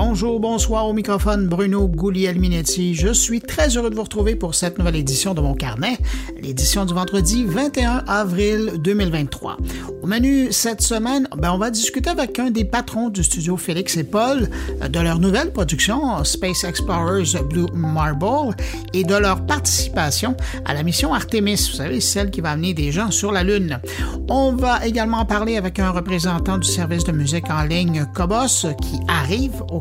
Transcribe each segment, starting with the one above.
Bonjour, bonsoir au microphone Bruno Gouliel-Minetti. Je suis très heureux de vous retrouver pour cette nouvelle édition de mon carnet, l'édition du vendredi 21 avril 2023. Au menu cette semaine, ben, on va discuter avec un des patrons du studio Félix et Paul de leur nouvelle production Space Explorers Blue Marble et de leur participation à la mission Artemis, vous savez, celle qui va amener des gens sur la Lune. On va également parler avec un représentant du service de musique en ligne Cobos qui arrive au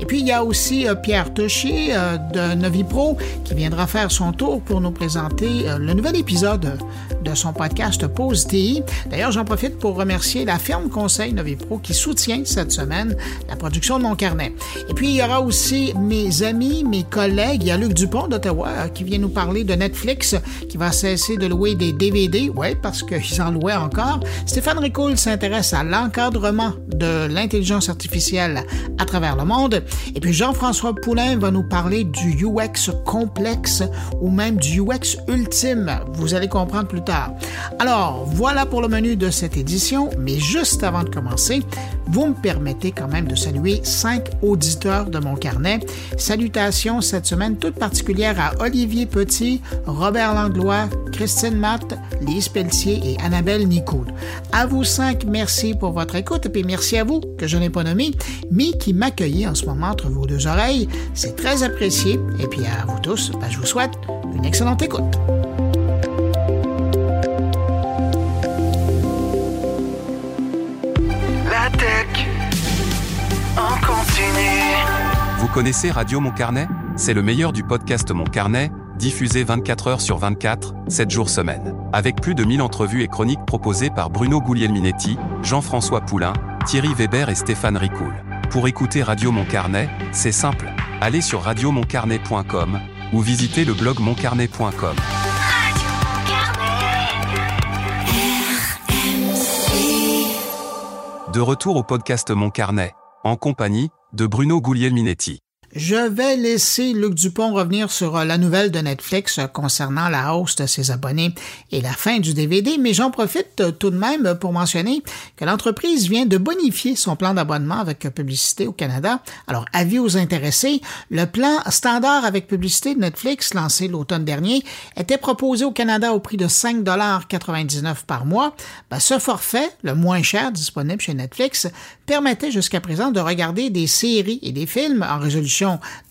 Et puis, il y a aussi euh, Pierre Touchy euh, de Novipro qui viendra faire son tour pour nous présenter euh, le nouvel épisode de son podcast Pause TI. D'ailleurs, j'en profite pour remercier la firme conseil Novipro qui soutient cette semaine la production de mon carnet. Et puis, il y aura aussi mes amis, mes collègues. Il y a Luc Dupont d'Ottawa qui vient nous parler de Netflix qui va cesser de louer des DVD. Oui, parce qu'ils en louaient encore. Stéphane Ricoul s'intéresse à l'encadrement de l'intelligence artificielle travers le monde. Et puis Jean-François Poulain va nous parler du UX complexe ou même du UX ultime. Vous allez comprendre plus tard. Alors, voilà pour le menu de cette édition, mais juste avant de commencer, vous me permettez quand même de saluer cinq auditeurs de mon carnet. Salutations cette semaine toute particulière à Olivier Petit, Robert Langlois, Christine Matt, Lise Pelletier et Annabelle Nicoud. À vous cinq, merci pour votre écoute et puis merci à vous que je n'ai pas nommé, mais qui m'accueillez en ce moment entre vos deux oreilles. C'est très apprécié et puis à vous tous, ben, je vous souhaite une excellente écoute. La tech en continu. Vous connaissez Radio Mon Carnet C'est le meilleur du podcast Mon Carnet, diffusé 24 heures sur 24, 7 jours semaine. Avec plus de 1000 entrevues et chroniques proposées par Bruno Guglielminetti, Jean-François Poulain, Thierry Weber et Stéphane Ricoul. Pour écouter Radio Mon Carnet, c'est simple. Allez sur radiomoncarnet.com ou visitez le blog moncarnet.com. De retour au podcast Mon Carnet, en compagnie de Bruno Guglielminetti. Je vais laisser Luc Dupont revenir sur euh, la nouvelle de Netflix euh, concernant la hausse de ses abonnés et la fin du DVD, mais j'en profite euh, tout de même pour mentionner que l'entreprise vient de bonifier son plan d'abonnement avec publicité au Canada. Alors, avis aux intéressés, le plan standard avec publicité de Netflix lancé l'automne dernier était proposé au Canada au prix de 5,99 par mois. Ben, ce forfait, le moins cher disponible chez Netflix, permettait jusqu'à présent de regarder des séries et des films en résolution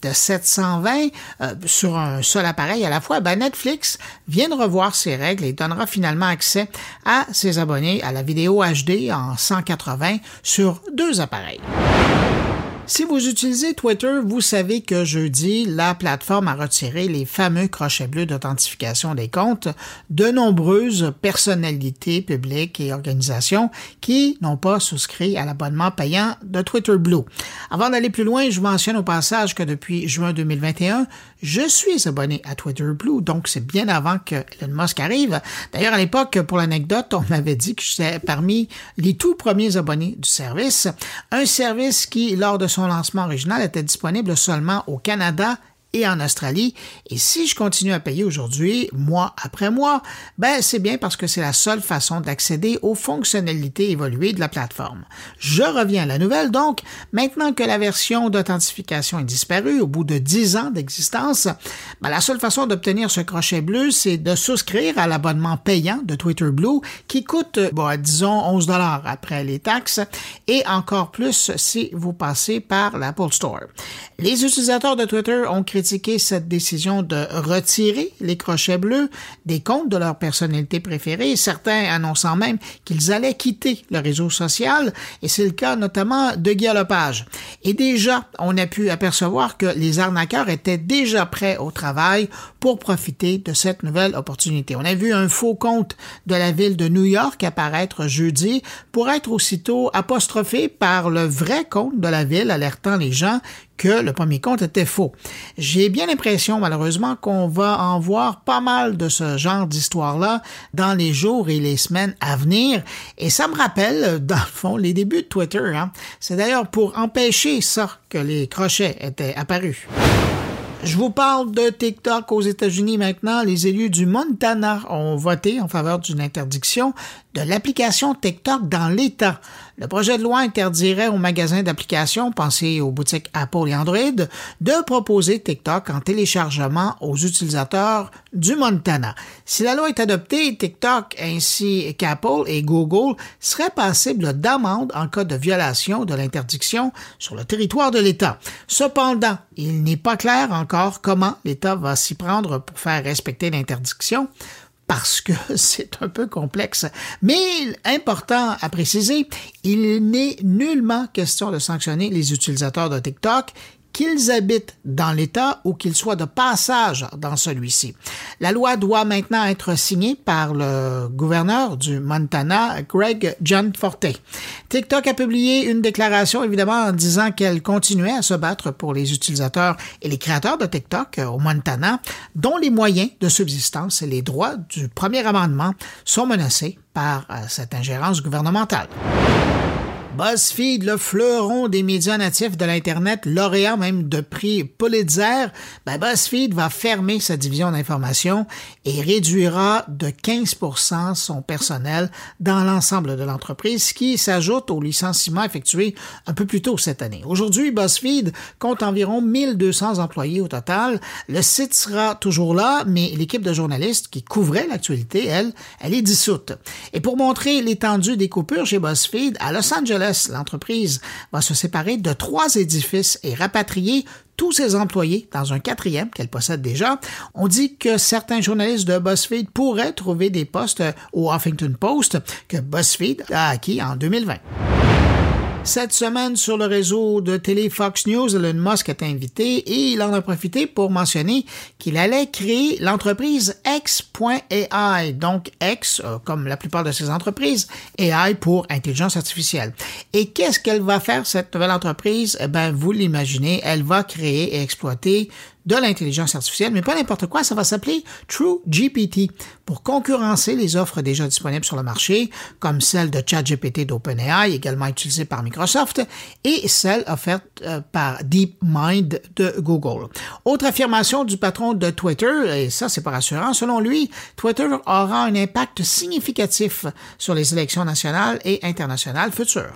de 720 euh, sur un seul appareil à la fois, ben Netflix vient de revoir ses règles et donnera finalement accès à ses abonnés à la vidéo HD en 180 sur deux appareils. Si vous utilisez Twitter, vous savez que jeudi, la plateforme a retiré les fameux crochets bleus d'authentification des comptes de nombreuses personnalités publiques et organisations qui n'ont pas souscrit à l'abonnement payant de Twitter Blue. Avant d'aller plus loin, je mentionne au passage que depuis juin 2021, je suis abonné à Twitter Blue, donc c'est bien avant que Elon Musk arrive. D'ailleurs, à l'époque, pour l'anecdote, on m'avait dit que j'étais parmi les tout premiers abonnés du service. Un service qui, lors de son lancement original, était disponible seulement au Canada et en Australie. Et si je continue à payer aujourd'hui, mois après mois, ben c'est bien parce que c'est la seule façon d'accéder aux fonctionnalités évoluées de la plateforme. Je reviens à la nouvelle donc. Maintenant que la version d'authentification est disparue au bout de 10 ans d'existence, ben, la seule façon d'obtenir ce crochet bleu, c'est de souscrire à l'abonnement payant de Twitter Blue qui coûte, disons 11 dollars après les taxes et encore plus si vous passez par l'Apple Store. Les utilisateurs de Twitter ont créé critiqué cette décision de retirer les crochets bleus des comptes de leur personnalité préférée, certains annonçant même qu'ils allaient quitter le réseau social, et c'est le cas notamment de Guy Lepage. Et déjà, on a pu apercevoir que les arnaqueurs étaient déjà prêts au travail pour profiter de cette nouvelle opportunité. On a vu un faux compte de la ville de New York apparaître jeudi pour être aussitôt apostrophé par le vrai compte de la ville alertant les gens que le premier compte était faux. J'ai bien l'impression, malheureusement, qu'on va en voir pas mal de ce genre d'histoire-là dans les jours et les semaines à venir. Et ça me rappelle, dans le fond, les débuts de Twitter. Hein. C'est d'ailleurs pour empêcher ça que les crochets étaient apparus. Je vous parle de TikTok aux États-Unis maintenant. Les élus du Montana ont voté en faveur d'une interdiction de l'application TikTok dans l'État. Le projet de loi interdirait aux magasins d'applications, pensés aux boutiques Apple et Android, de proposer TikTok en téléchargement aux utilisateurs du Montana. Si la loi est adoptée, TikTok ainsi qu'Apple et Google seraient passibles d'amende en cas de violation de l'interdiction sur le territoire de l'État. Cependant, il n'est pas clair encore comment l'État va s'y prendre pour faire respecter l'interdiction parce que c'est un peu complexe. Mais important à préciser, il n'est nullement question de sanctionner les utilisateurs de TikTok qu'ils habitent dans l'État ou qu'ils soient de passage dans celui-ci. La loi doit maintenant être signée par le gouverneur du Montana, Greg John Forte. TikTok a publié une déclaration, évidemment, en disant qu'elle continuait à se battre pour les utilisateurs et les créateurs de TikTok au Montana, dont les moyens de subsistance et les droits du premier amendement sont menacés par euh, cette ingérence gouvernementale. BuzzFeed, le fleuron des médias natifs de l'Internet, lauréat même de prix Pulitzer, ben BuzzFeed va fermer sa division d'information et réduira de 15% son personnel dans l'ensemble de l'entreprise, qui s'ajoute au licenciement effectué un peu plus tôt cette année. Aujourd'hui, BuzzFeed compte environ 1200 employés au total. Le site sera toujours là, mais l'équipe de journalistes qui couvrait l'actualité, elle, elle est dissoute. Et pour montrer l'étendue des coupures chez BuzzFeed, à Los Angeles, l'entreprise va se séparer de trois édifices et rapatrier tous ses employés dans un quatrième qu'elle possède déjà. On dit que certains journalistes de BuzzFeed pourraient trouver des postes au Huffington Post que BuzzFeed a acquis en 2020. Cette semaine, sur le réseau de télé Fox News, Elon Musk est invité et il en a profité pour mentionner qu'il allait créer l'entreprise X.AI, donc X, euh, comme la plupart de ses entreprises, AI pour intelligence artificielle. Et qu'est-ce qu'elle va faire, cette nouvelle entreprise? Eh ben, vous l'imaginez, elle va créer et exploiter de l'intelligence artificielle, mais pas n'importe quoi, ça va s'appeler True GPT pour concurrencer les offres déjà disponibles sur le marché, comme celle de ChatGPT d'OpenAI, également utilisée par Microsoft, et celle offerte euh, par DeepMind de Google. Autre affirmation du patron de Twitter, et ça c'est pas rassurant, selon lui, Twitter aura un impact significatif sur les élections nationales et internationales futures.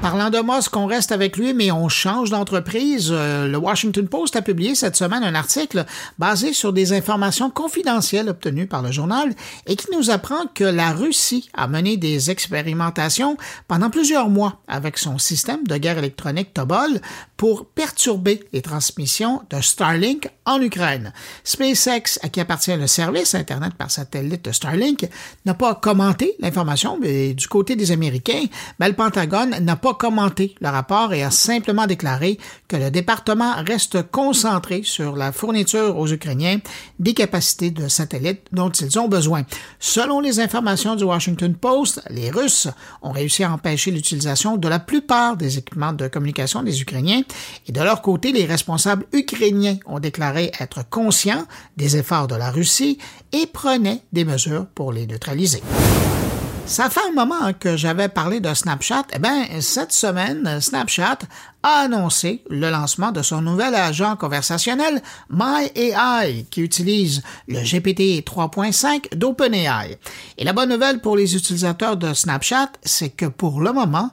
Parlant de Musk, on reste avec lui, mais on change d'entreprise. Euh, le Washington Post a publié cette semaine un article basé sur des informations confidentielles obtenues par le journal et qui nous apprend que la Russie a mené des expérimentations pendant plusieurs mois avec son système de guerre électronique Tobol pour perturber les transmissions de Starlink en Ukraine. SpaceX, à qui appartient le service Internet par satellite de Starlink, n'a pas commenté l'information, mais du côté des Américains, ben, le Pentagone n'a pas commenté le rapport et a simplement déclaré que le département reste concentré sur la fourniture aux Ukrainiens des capacités de satellites dont ils ont besoin. Selon les informations du Washington Post, les Russes ont réussi à empêcher l'utilisation de la plupart des équipements de communication des Ukrainiens et de leur côté, les responsables ukrainiens ont déclaré être conscients des efforts de la Russie et prenaient des mesures pour les neutraliser. Ça fait un moment que j'avais parlé de Snapchat. Eh bien, cette semaine, Snapchat a annoncé le lancement de son nouvel agent conversationnel MyAI qui utilise le GPT 3.5 d'OpenAI. Et la bonne nouvelle pour les utilisateurs de Snapchat, c'est que pour le moment,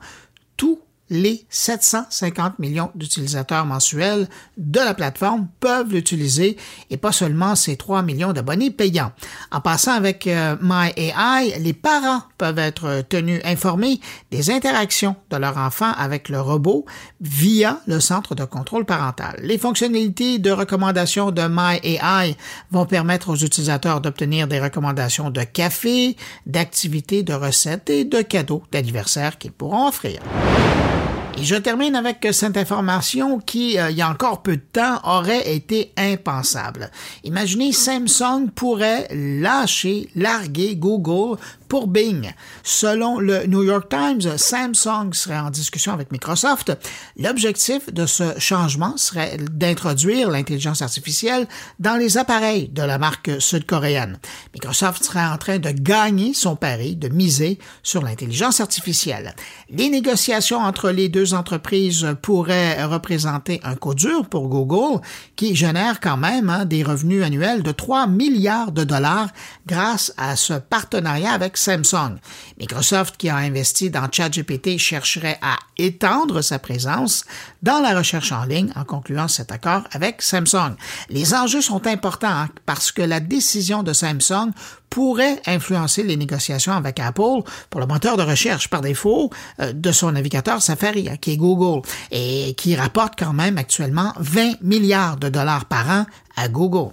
tout les 750 millions d'utilisateurs mensuels de la plateforme peuvent l'utiliser et pas seulement ces 3 millions d'abonnés payants. En passant avec euh, MyAI, les parents peuvent être tenus informés des interactions de leur enfant avec le robot via le centre de contrôle parental. Les fonctionnalités de recommandation de MyAI vont permettre aux utilisateurs d'obtenir des recommandations de café, d'activités, de recettes et de cadeaux d'anniversaire qu'ils pourront offrir. Et je termine avec cette information qui, euh, il y a encore peu de temps, aurait été impensable. Imaginez, Samsung pourrait lâcher, larguer Google pour Bing. Selon le New York Times, Samsung serait en discussion avec Microsoft. L'objectif de ce changement serait d'introduire l'intelligence artificielle dans les appareils de la marque sud-coréenne. Microsoft serait en train de gagner son pari, de miser sur l'intelligence artificielle. Les négociations entre les deux entreprises pourraient représenter un coup dur pour Google qui génère quand même hein, des revenus annuels de 3 milliards de dollars grâce à ce partenariat avec Samsung. Microsoft qui a investi dans ChatGPT chercherait à étendre sa présence dans la recherche en ligne en concluant cet accord avec Samsung. Les enjeux sont importants hein, parce que la décision de Samsung pourrait influencer les négociations avec Apple pour le moteur de recherche par défaut euh, de son navigateur Safari, hein, qui est Google, et qui rapporte quand même actuellement 20 milliards de dollars par an à Google.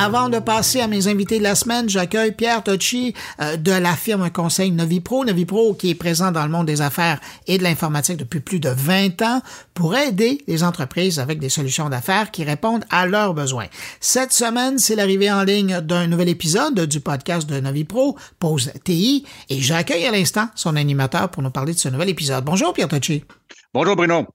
Avant de passer à mes invités de la semaine, j'accueille Pierre Tocci euh, de la firme conseil Novipro. Novipro qui est présent dans le monde des affaires et de l'informatique depuis plus de 20 ans pour aider les entreprises avec des solutions d'affaires qui répondent à leurs besoins. Cette semaine, c'est l'arrivée en ligne d'un nouvel épisode du podcast de Novipro, Pause TI, et j'accueille à l'instant son animateur pour nous parler de ce nouvel épisode. Bonjour Pierre Tocci. Bonjour Bruno.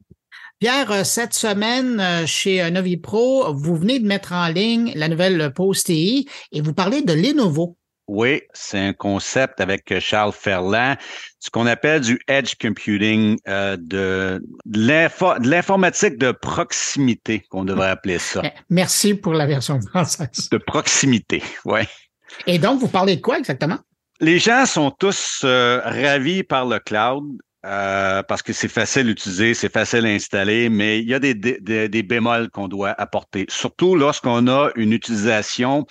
Pierre, euh, cette semaine, euh, chez euh, Novipro, vous venez de mettre en ligne la nouvelle pause TI et vous parlez de Lenovo. Oui, c'est un concept avec Charles Ferland, ce qu'on appelle du edge computing, de, de l'informatique de proximité, qu'on devrait appeler ça. Eh, merci pour la version française. De proximité, oui. Et donc, vous parlez de quoi exactement? Les gens sont tous ravis par le cloud. Euh, parce que c'est facile à utiliser, c'est facile à installer, mais il y a des, des, des bémols qu'on doit apporter, surtout lorsqu'on a une utilisation,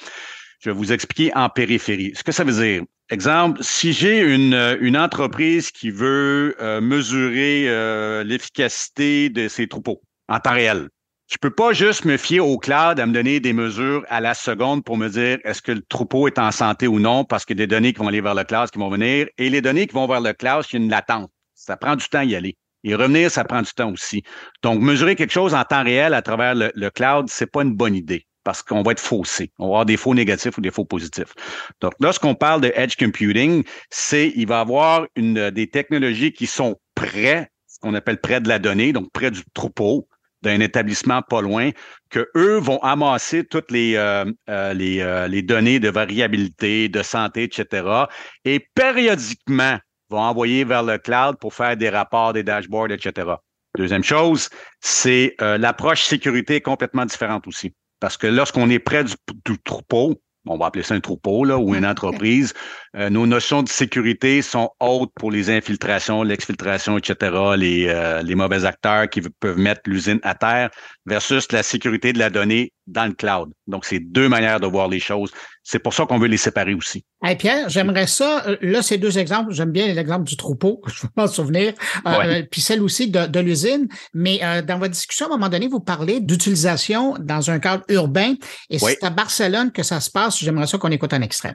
je vais vous expliquer en périphérie. Ce que ça veut dire, exemple, si j'ai une, une entreprise qui veut euh, mesurer euh, l'efficacité de ses troupeaux en temps réel, je peux pas juste me fier au cloud à me donner des mesures à la seconde pour me dire est-ce que le troupeau est en santé ou non, parce que des données qui vont aller vers le cloud qui vont venir, et les données qui vont vers le cloud, il y a une latence. Ça prend du temps à y aller. Et revenir, ça prend du temps aussi. Donc, mesurer quelque chose en temps réel à travers le, le cloud, c'est pas une bonne idée parce qu'on va être faussé. On va avoir des faux négatifs ou des faux positifs. Donc, lorsqu'on parle de edge computing, c'est il va avoir une, des technologies qui sont près, ce qu'on appelle près de la donnée, donc près du troupeau d'un établissement pas loin, que eux vont amasser toutes les, euh, euh, les, euh, les données de variabilité, de santé, etc. Et périodiquement, vont envoyer vers le cloud pour faire des rapports, des dashboards, etc. Deuxième chose, c'est euh, l'approche sécurité complètement différente aussi. Parce que lorsqu'on est près du, troupeau, on va appeler ça un troupeau là, ou une entreprise, euh, nos notions de sécurité sont hautes pour les infiltrations, l'exfiltration, etc., les, euh, les mauvais acteurs qui peuvent mettre l'usine à terre versus la sécurité de la donnée dans le cloud. Donc, c'est deux manières de voir les choses. C'est pour ça qu'on veut les séparer aussi. Hey Pierre, j'aimerais ça. Euh, là, ces deux exemples, j'aime bien l'exemple du troupeau, je veux m'en souvenir, euh, puis celle aussi de, de l'usine. Mais euh, dans votre discussion, à un moment donné, vous parlez d'utilisation dans un cadre urbain. Et c'est à Barcelone que ça se passe. J'aimerais ça qu'on écoute un extrait.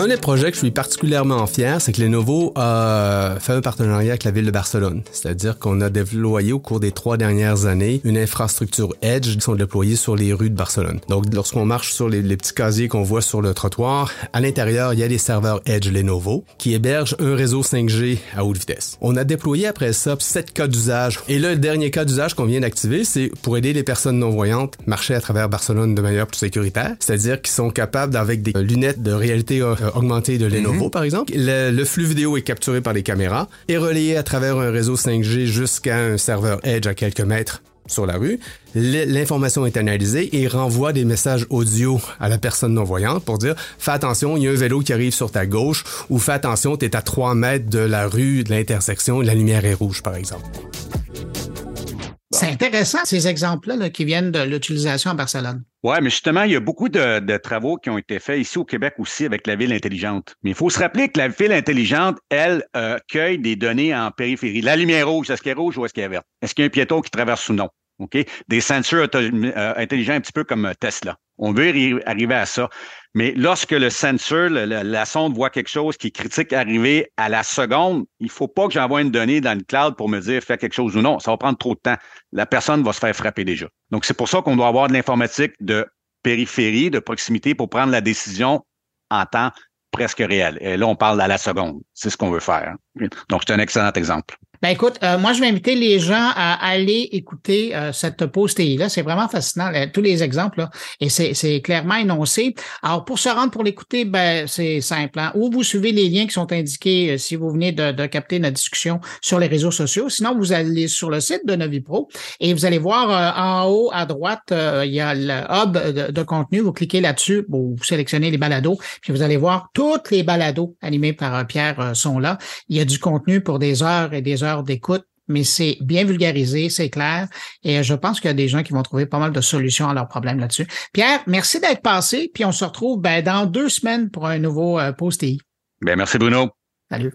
Un des projets que je suis particulièrement fier, c'est que Lenovo a fait un partenariat avec la ville de Barcelone. C'est-à-dire qu'on a déployé au cours des trois dernières années une infrastructure Edge qui sont déployées sur les rues de Barcelone. Donc, lorsqu'on marche sur les, petits casiers qu'on voit sur le trottoir, à l'intérieur, il y a des serveurs Edge Lenovo qui hébergent un réseau 5G à haute vitesse. On a déployé après ça sept cas d'usage. Et là, le dernier cas d'usage qu'on vient d'activer, c'est pour aider les personnes non-voyantes marcher à travers Barcelone de manière plus sécuritaire. C'est-à-dire qu'ils sont capables, avec des lunettes de réalité euh, augmenté de Lenovo, mhm. par exemple. Le, flux vidéo est capturé par les caméras et relayé à travers un réseau 5G jusqu'à un serveur Edge à quelques mètres sur la rue. L'information est analysée et renvoie des messages audio à la personne non-voyante pour dire fais attention, il y a un vélo qui arrive sur ta gauche ou fais attention, tu es à 3 mètres de la rue, de l'intersection, la lumière est rouge, par exemple. C'est intéressant, ces exemples-là qui viennent de l'utilisation à Barcelone. Oui, mais justement, il y a beaucoup de, travaux qui ont été faits ici au Québec aussi avec la ville intelligente. Mais il faut se rappeler que la ville intelligente, elle, euh, cueille des données en périphérie. La lumière rouge, est-ce qu'elle est rouge ou est-ce qu'elle est verte? Est-ce qu'il y a un piéton qui traverse ou non? OK? Des sensors euh, intelligents un petit peu comme Tesla. On veut arriver à ça. Mais lorsque le sensor, la sonde voit quelque chose qui est critique arriver à la seconde, il faut pas que j'envoie une donnée dans le cloud pour me dire fais quelque chose ou non. Ça va prendre trop de temps. La personne va se faire frapper déjà. Donc, c'est pour ça qu'on doit avoir de l'informatique de périphérie, de proximité pour prendre la décision en temps presque réel. Et là, on parle à la seconde. C'est ce qu'on veut faire. Donc, c'est un excellent exemple. Ben écoute, euh, moi je vais inviter les gens à aller écouter euh, cette pause TI-là. C'est vraiment fascinant, tous les exemples, là, et c'est clairement énoncé. Alors, pour se rendre pour l'écouter, ben c'est simple. Hein. Ou vous suivez les liens qui sont indiqués euh, si vous venez de, de, capter notre discussion sur les réseaux sociaux. Sinon, vous allez sur le site de Novipro et vous allez voir en haut à droite, il y a le hub de, contenu. Vous cliquez là-dessus, vous sélectionnez les balados, puis vous allez voir toutes les balados animés par Pierre sont là. Il y a du contenu pour des heures et des heures d'écoute, mais c'est bien vulgarisé, c'est clair, et je pense qu'il y a des gens qui vont trouver pas mal de solutions à leurs problèmes là-dessus. Pierre, merci d'être passé, puis on se retrouve ben, dans deux semaines pour un nouveau euh, post TI. Ben, merci Bruno. Salut.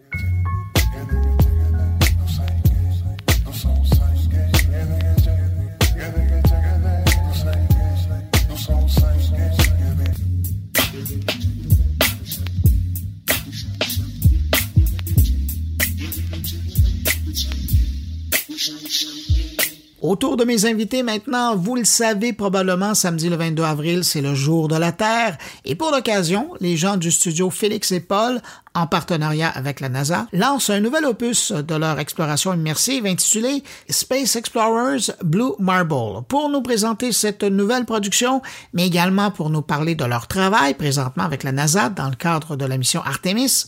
Autour de mes invités maintenant, vous le savez probablement, samedi le 22 avril, c'est le jour de la Terre. Et pour l'occasion, les gens du studio Félix et Paul, en partenariat avec la NASA, lancent un nouvel opus de leur exploration immersive intitulé Space Explorers Blue Marble. Pour nous présenter cette nouvelle production, mais également pour nous parler de leur travail présentement avec la NASA dans le cadre de la mission Artemis,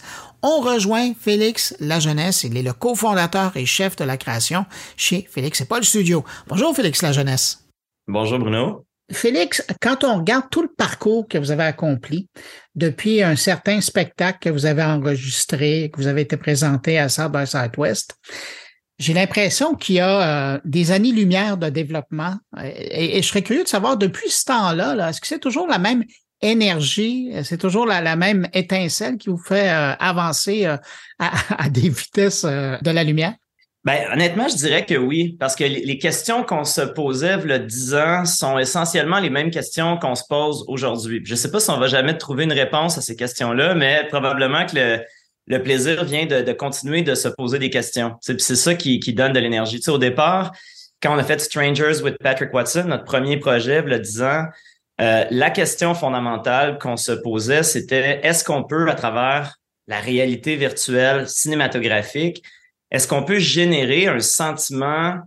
on rejoint Félix La Jeunesse. Il est le cofondateur et chef de la création chez Félix et Paul Studio. Bonjour Félix La Jeunesse. Bonjour Bruno. Félix, quand on regarde tout le parcours que vous avez accompli depuis un certain spectacle que vous avez enregistré, que vous avez été présenté à South by Southwest, j'ai l'impression qu'il y a euh, des années-lumière de développement. Et, je serais curieux de savoir, depuis ce temps-là, -là, est ce que c'est toujours la même énergie, c'est toujours la, même étincelle qui vous fait euh, avancer euh, à, des vitesses euh, de la lumière? Ben, honnêtement, je dirais que oui, parce que les questions qu'on se posait il y a 10 ans sont essentiellement les mêmes questions qu'on se pose aujourd'hui. Je ne sais pas si on va jamais trouver une réponse à ces questions-là, mais probablement que le, plaisir vient de, continuer de se poser des questions. C'est ça qui, donne de l'énergie. Au départ, quand on a fait Strangers with Patrick Watson, notre premier projet, il y a 10 ans, euh, la question fondamentale qu'on se posait, c'était est-ce qu'on peut, à travers la réalité virtuelle cinématographique, est-ce qu'on peut générer un sentiment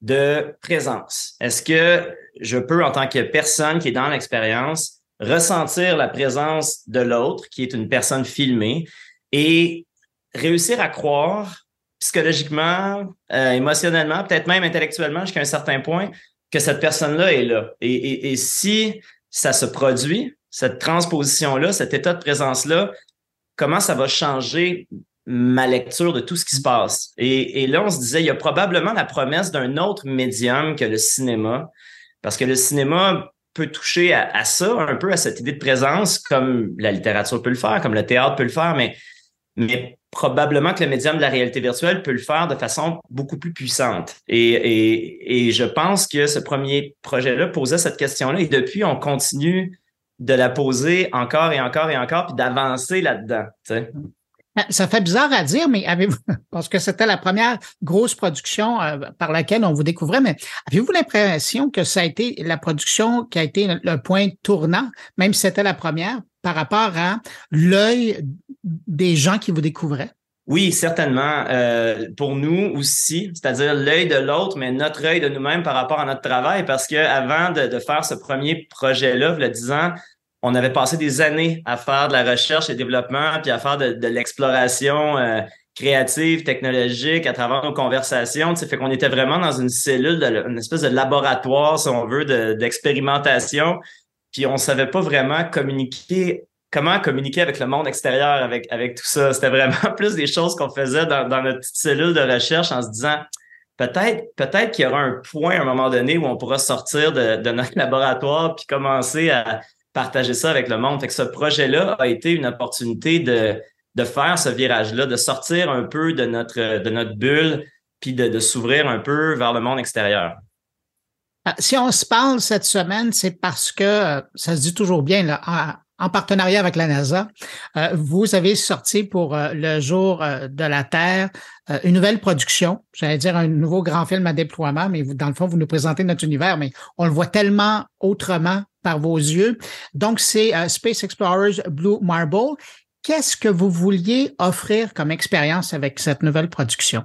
de présence? Est-ce que je peux, en tant que personne qui est dans l'expérience, ressentir la présence de l'autre, qui est une personne filmée, et réussir à croire psychologiquement, euh, émotionnellement, peut-être même intellectuellement jusqu'à un certain point, que cette personne-là est là. Et, si ça se produit, cette transposition-là, cet état de présence-là, comment ça va changer ma lecture de tout ce qui se passe? Et, là, on se disait, il y a probablement la promesse d'un autre médium que le cinéma, parce que le cinéma peut toucher à, à, ça, un peu à cette idée de présence, comme la littérature peut le faire, comme le théâtre peut le faire, mais, mais probablement que le médium de la réalité virtuelle peut le faire de façon beaucoup plus puissante. Et, je pense que ce premier projet-là posait cette question-là et depuis, on continue de la poser encore et encore et encore, puis d'avancer là-dedans. Ah, ça fait bizarre à dire, mais avez-vous, parce que c'était la première grosse production euh, par laquelle on vous découvrait, mais avez-vous l'impression que ça a été la production qui a été le point tournant, même si c'était la première, par rapport à l'œil des gens qui vous découvraient? Oui, certainement. Euh, pour nous aussi, c'est-à-dire l'œil de l'autre, mais notre œil de nous-mêmes par rapport à notre travail, parce que avant de, faire ce premier projet-là, 10 ans, on avait passé des années à faire de la recherche et développement, puis à faire de, l'exploration euh, créative, technologique à travers nos conversations. Ça fait qu'on était vraiment dans une cellule, une espèce de laboratoire, si on veut, d'expérimentation. Puis on savait pas vraiment communiquer comment communiquer avec le monde extérieur avec, avec tout ça. C'était vraiment plus des choses qu'on faisait dans, notre cellule de recherche en se disant peut-être peut-être qu'il y aura un point à un moment donné où on pourra sortir de, notre laboratoire puis commencer à partager ça avec le monde. Fait ce projet-là a été une opportunité de, de faire ce virage-là, de sortir un peu de notre, de notre bulle puis de s'ouvrir un peu vers le monde extérieur. Ah, si on se parle cette semaine, c'est parce que euh, ça se dit toujours bien là, en partenariat avec la NASA, euh, vous avez sorti pour euh, le jour de la Terre une nouvelle production, j'allais dire un nouveau grand film à déploiement, mais dans le fond, vous nous présentez notre univers, mais on le voit tellement autrement par vos yeux. Donc, c'est Space Explorers Blue Marble. Qu'est-ce que vous vouliez offrir comme expérience avec cette nouvelle production?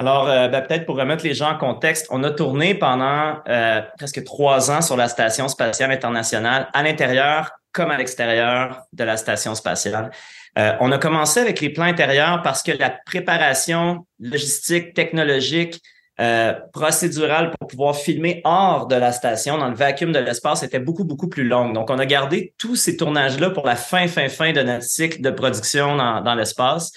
Alors, euh, ben, peut-être pour remettre les gens en contexte, on a tourné pendant euh, presque trois ans sur la Station spatiale internationale, à l'intérieur comme à l'extérieur de la Station spatiale. Euh, on a commencé avec les plans intérieurs parce que la préparation logistique, technologique, euh, procédurale pour pouvoir filmer hors de la station, dans le vacuum de l'espace, était beaucoup, beaucoup plus longue. Donc, on a gardé tous ces tournages-là pour la fin, fin, fin de notre cycle de production dans, dans l'espace.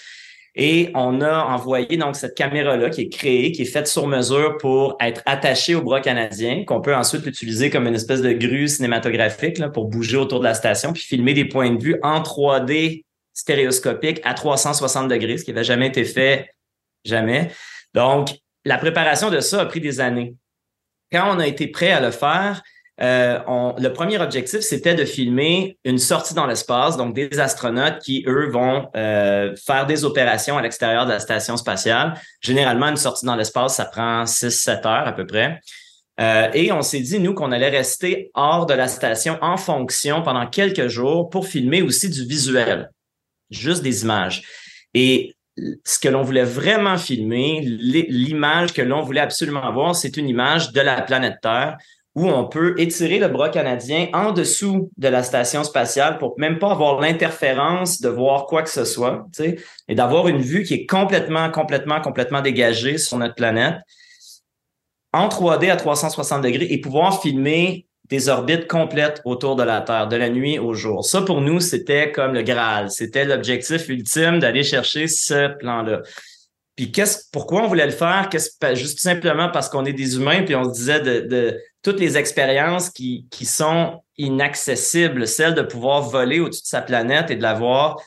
Et on a envoyé donc cette caméra-là qui est créée, qui est faite sur mesure pour être attachée au bras canadien, qu'on peut ensuite utiliser comme une espèce de grue cinématographique pour bouger autour de la station, puis filmer des points de vue en 3D stéréoscopique à 360 degrés, ce qui n'avait jamais été fait, jamais. Donc, la préparation de ça a pris des années. Quand on a été prêt à le faire, euh, le premier objectif, c'était de filmer une sortie dans l'espace, donc des astronautes qui, eux, vont euh, faire des opérations à l'extérieur de la station spatiale. Généralement, une sortie dans l'espace, ça prend 6-7 heures à peu près. Euh, et on s'est dit, nous, qu'on allait rester hors de la station en fonction pendant quelques jours pour filmer aussi du visuel, juste des images. Et ce que l'on voulait vraiment filmer, l'image que l'on voulait absolument avoir, c'est une image de la planète Terre où on peut étirer le bras canadien en dessous de la station spatiale pour même pas avoir l'interférence de voir quoi que ce soit, tu sais, et d'avoir une vue qui est complètement, complètement, complètement dégagée sur notre planète en 3D à 360 degrés et pouvoir filmer des orbites complètes autour de la Terre, de la nuit au jour. Ça, pour nous, c'était comme le Graal. C'était l'objectif ultime d'aller chercher ce plan-là. Puis pourquoi on voulait le faire? Juste simplement parce qu'on est des humains, puis on se disait de toutes les expériences qui, qui sont inaccessibles, celle de pouvoir voler au-dessus de sa planète et de la voir,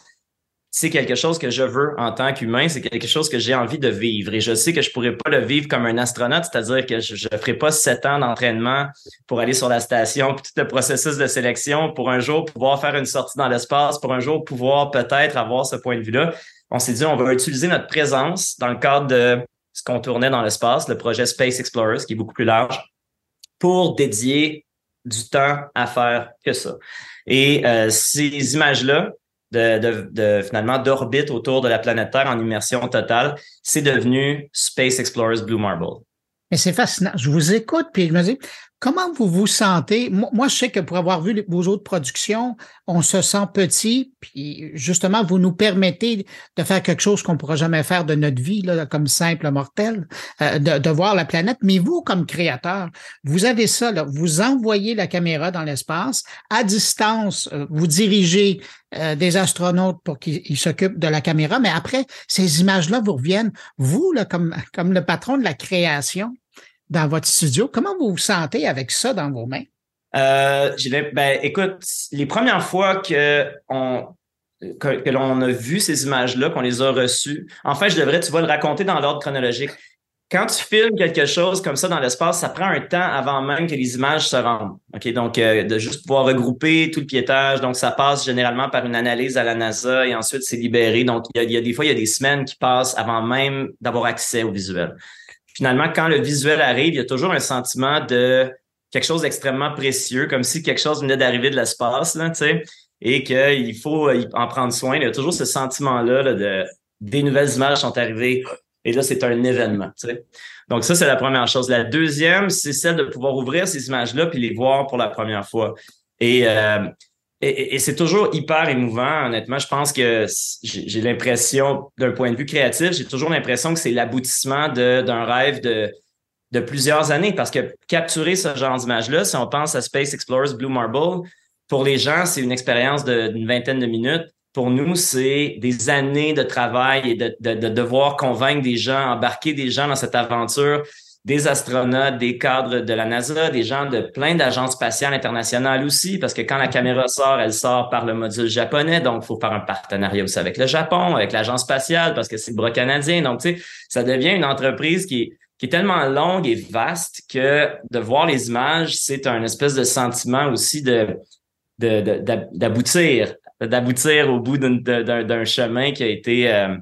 c'est quelque chose que je veux en tant qu'humain, c'est quelque chose que j'ai envie de vivre. Et je sais que je pourrais pas le vivre comme un astronaute, c'est-à-dire que je ne ferai pas sept ans d'entraînement pour aller sur la station, puis tout le processus de sélection pour un jour pouvoir faire une sortie dans l'espace, pour un jour pouvoir peut-être avoir ce point de vue-là. On s'est dit, on va utiliser notre présence dans le cadre de ce qu'on tournait dans l'espace, le projet Space Explorers, qui est beaucoup plus large, pour dédier du temps à faire que ça. Et euh, ces images-là, de, finalement d'orbite autour de la planète Terre en immersion totale, c'est devenu Space Explorers Blue Marble. Mais c'est fascinant. Je vous écoute, puis je me dis, Comment vous vous sentez? Moi, je sais que pour avoir vu vos autres productions, on se sent petit, puis justement, vous nous permettez de faire quelque chose qu'on ne pourra jamais faire de notre vie, là, comme simple mortel, euh, de, voir la planète. Mais vous, comme créateur, vous avez ça, vous envoyez la caméra dans l'espace, à distance, euh, vous dirigez euh, des astronautes pour qu'ils s'occupent de la caméra, mais après, ces images-là vous reviennent, vous, là, comme le patron de la création, dans votre studio. Comment vous vous sentez avec ça dans vos mains? Euh, ben, écoute, les premières fois que on que, l'on a vu ces images-là, qu'on les a reçues, en fait, je devrais, tu vas le raconter dans l'ordre chronologique. Quand tu filmes quelque chose comme ça dans l'espace, ça prend un temps avant même que les images se rendent. Donc euh, de juste pouvoir regrouper tout le piétage. Donc, ça passe généralement par une analyse à la NASA et ensuite c'est libéré. Donc, il y a des fois, il y a des semaines qui passent avant même d'avoir accès au visuel finalement, quand le visuel arrive, il y a toujours un sentiment de quelque chose d'extrêmement précieux, comme si quelque chose venait d'arriver de l'espace, là, tu sais, et qu'il faut en prendre soin. Il y a toujours ce sentiment-là de des nouvelles images sont arrivées et là, c'est un événement. Donc, ça, c'est la première chose. La deuxième, c'est celle de pouvoir ouvrir ces images-là puis les voir pour la première fois. Et euh, et, c'est toujours hyper émouvant, honnêtement. Je pense que j'ai l'impression, d'un point de vue créatif, j'ai toujours l'impression que c'est l'aboutissement d'un rêve de, de plusieurs années. Parce que capturer ce genre d'image-là, si on pense à Space Explorers Blue Marble, pour les gens, c'est une expérience d'une vingtaine de minutes. Pour nous, c'est des années de travail et de, de, de devoir convaincre des gens, embarquer des gens dans cette aventure des astronautes, des cadres de la NASA, des gens de plein d'agences spatiales internationales aussi, parce que quand la caméra sort, elle sort par le module japonais, donc il faut faire un partenariat aussi avec le Japon, avec l'agence spatiale, parce que c'est le bras canadien. Donc, tu sais, ça devient une entreprise qui, qui est tellement longue et vaste que de voir les images, c'est un espèce de sentiment aussi de d'aboutir, d'aboutir au bout d'un chemin qui a été euh,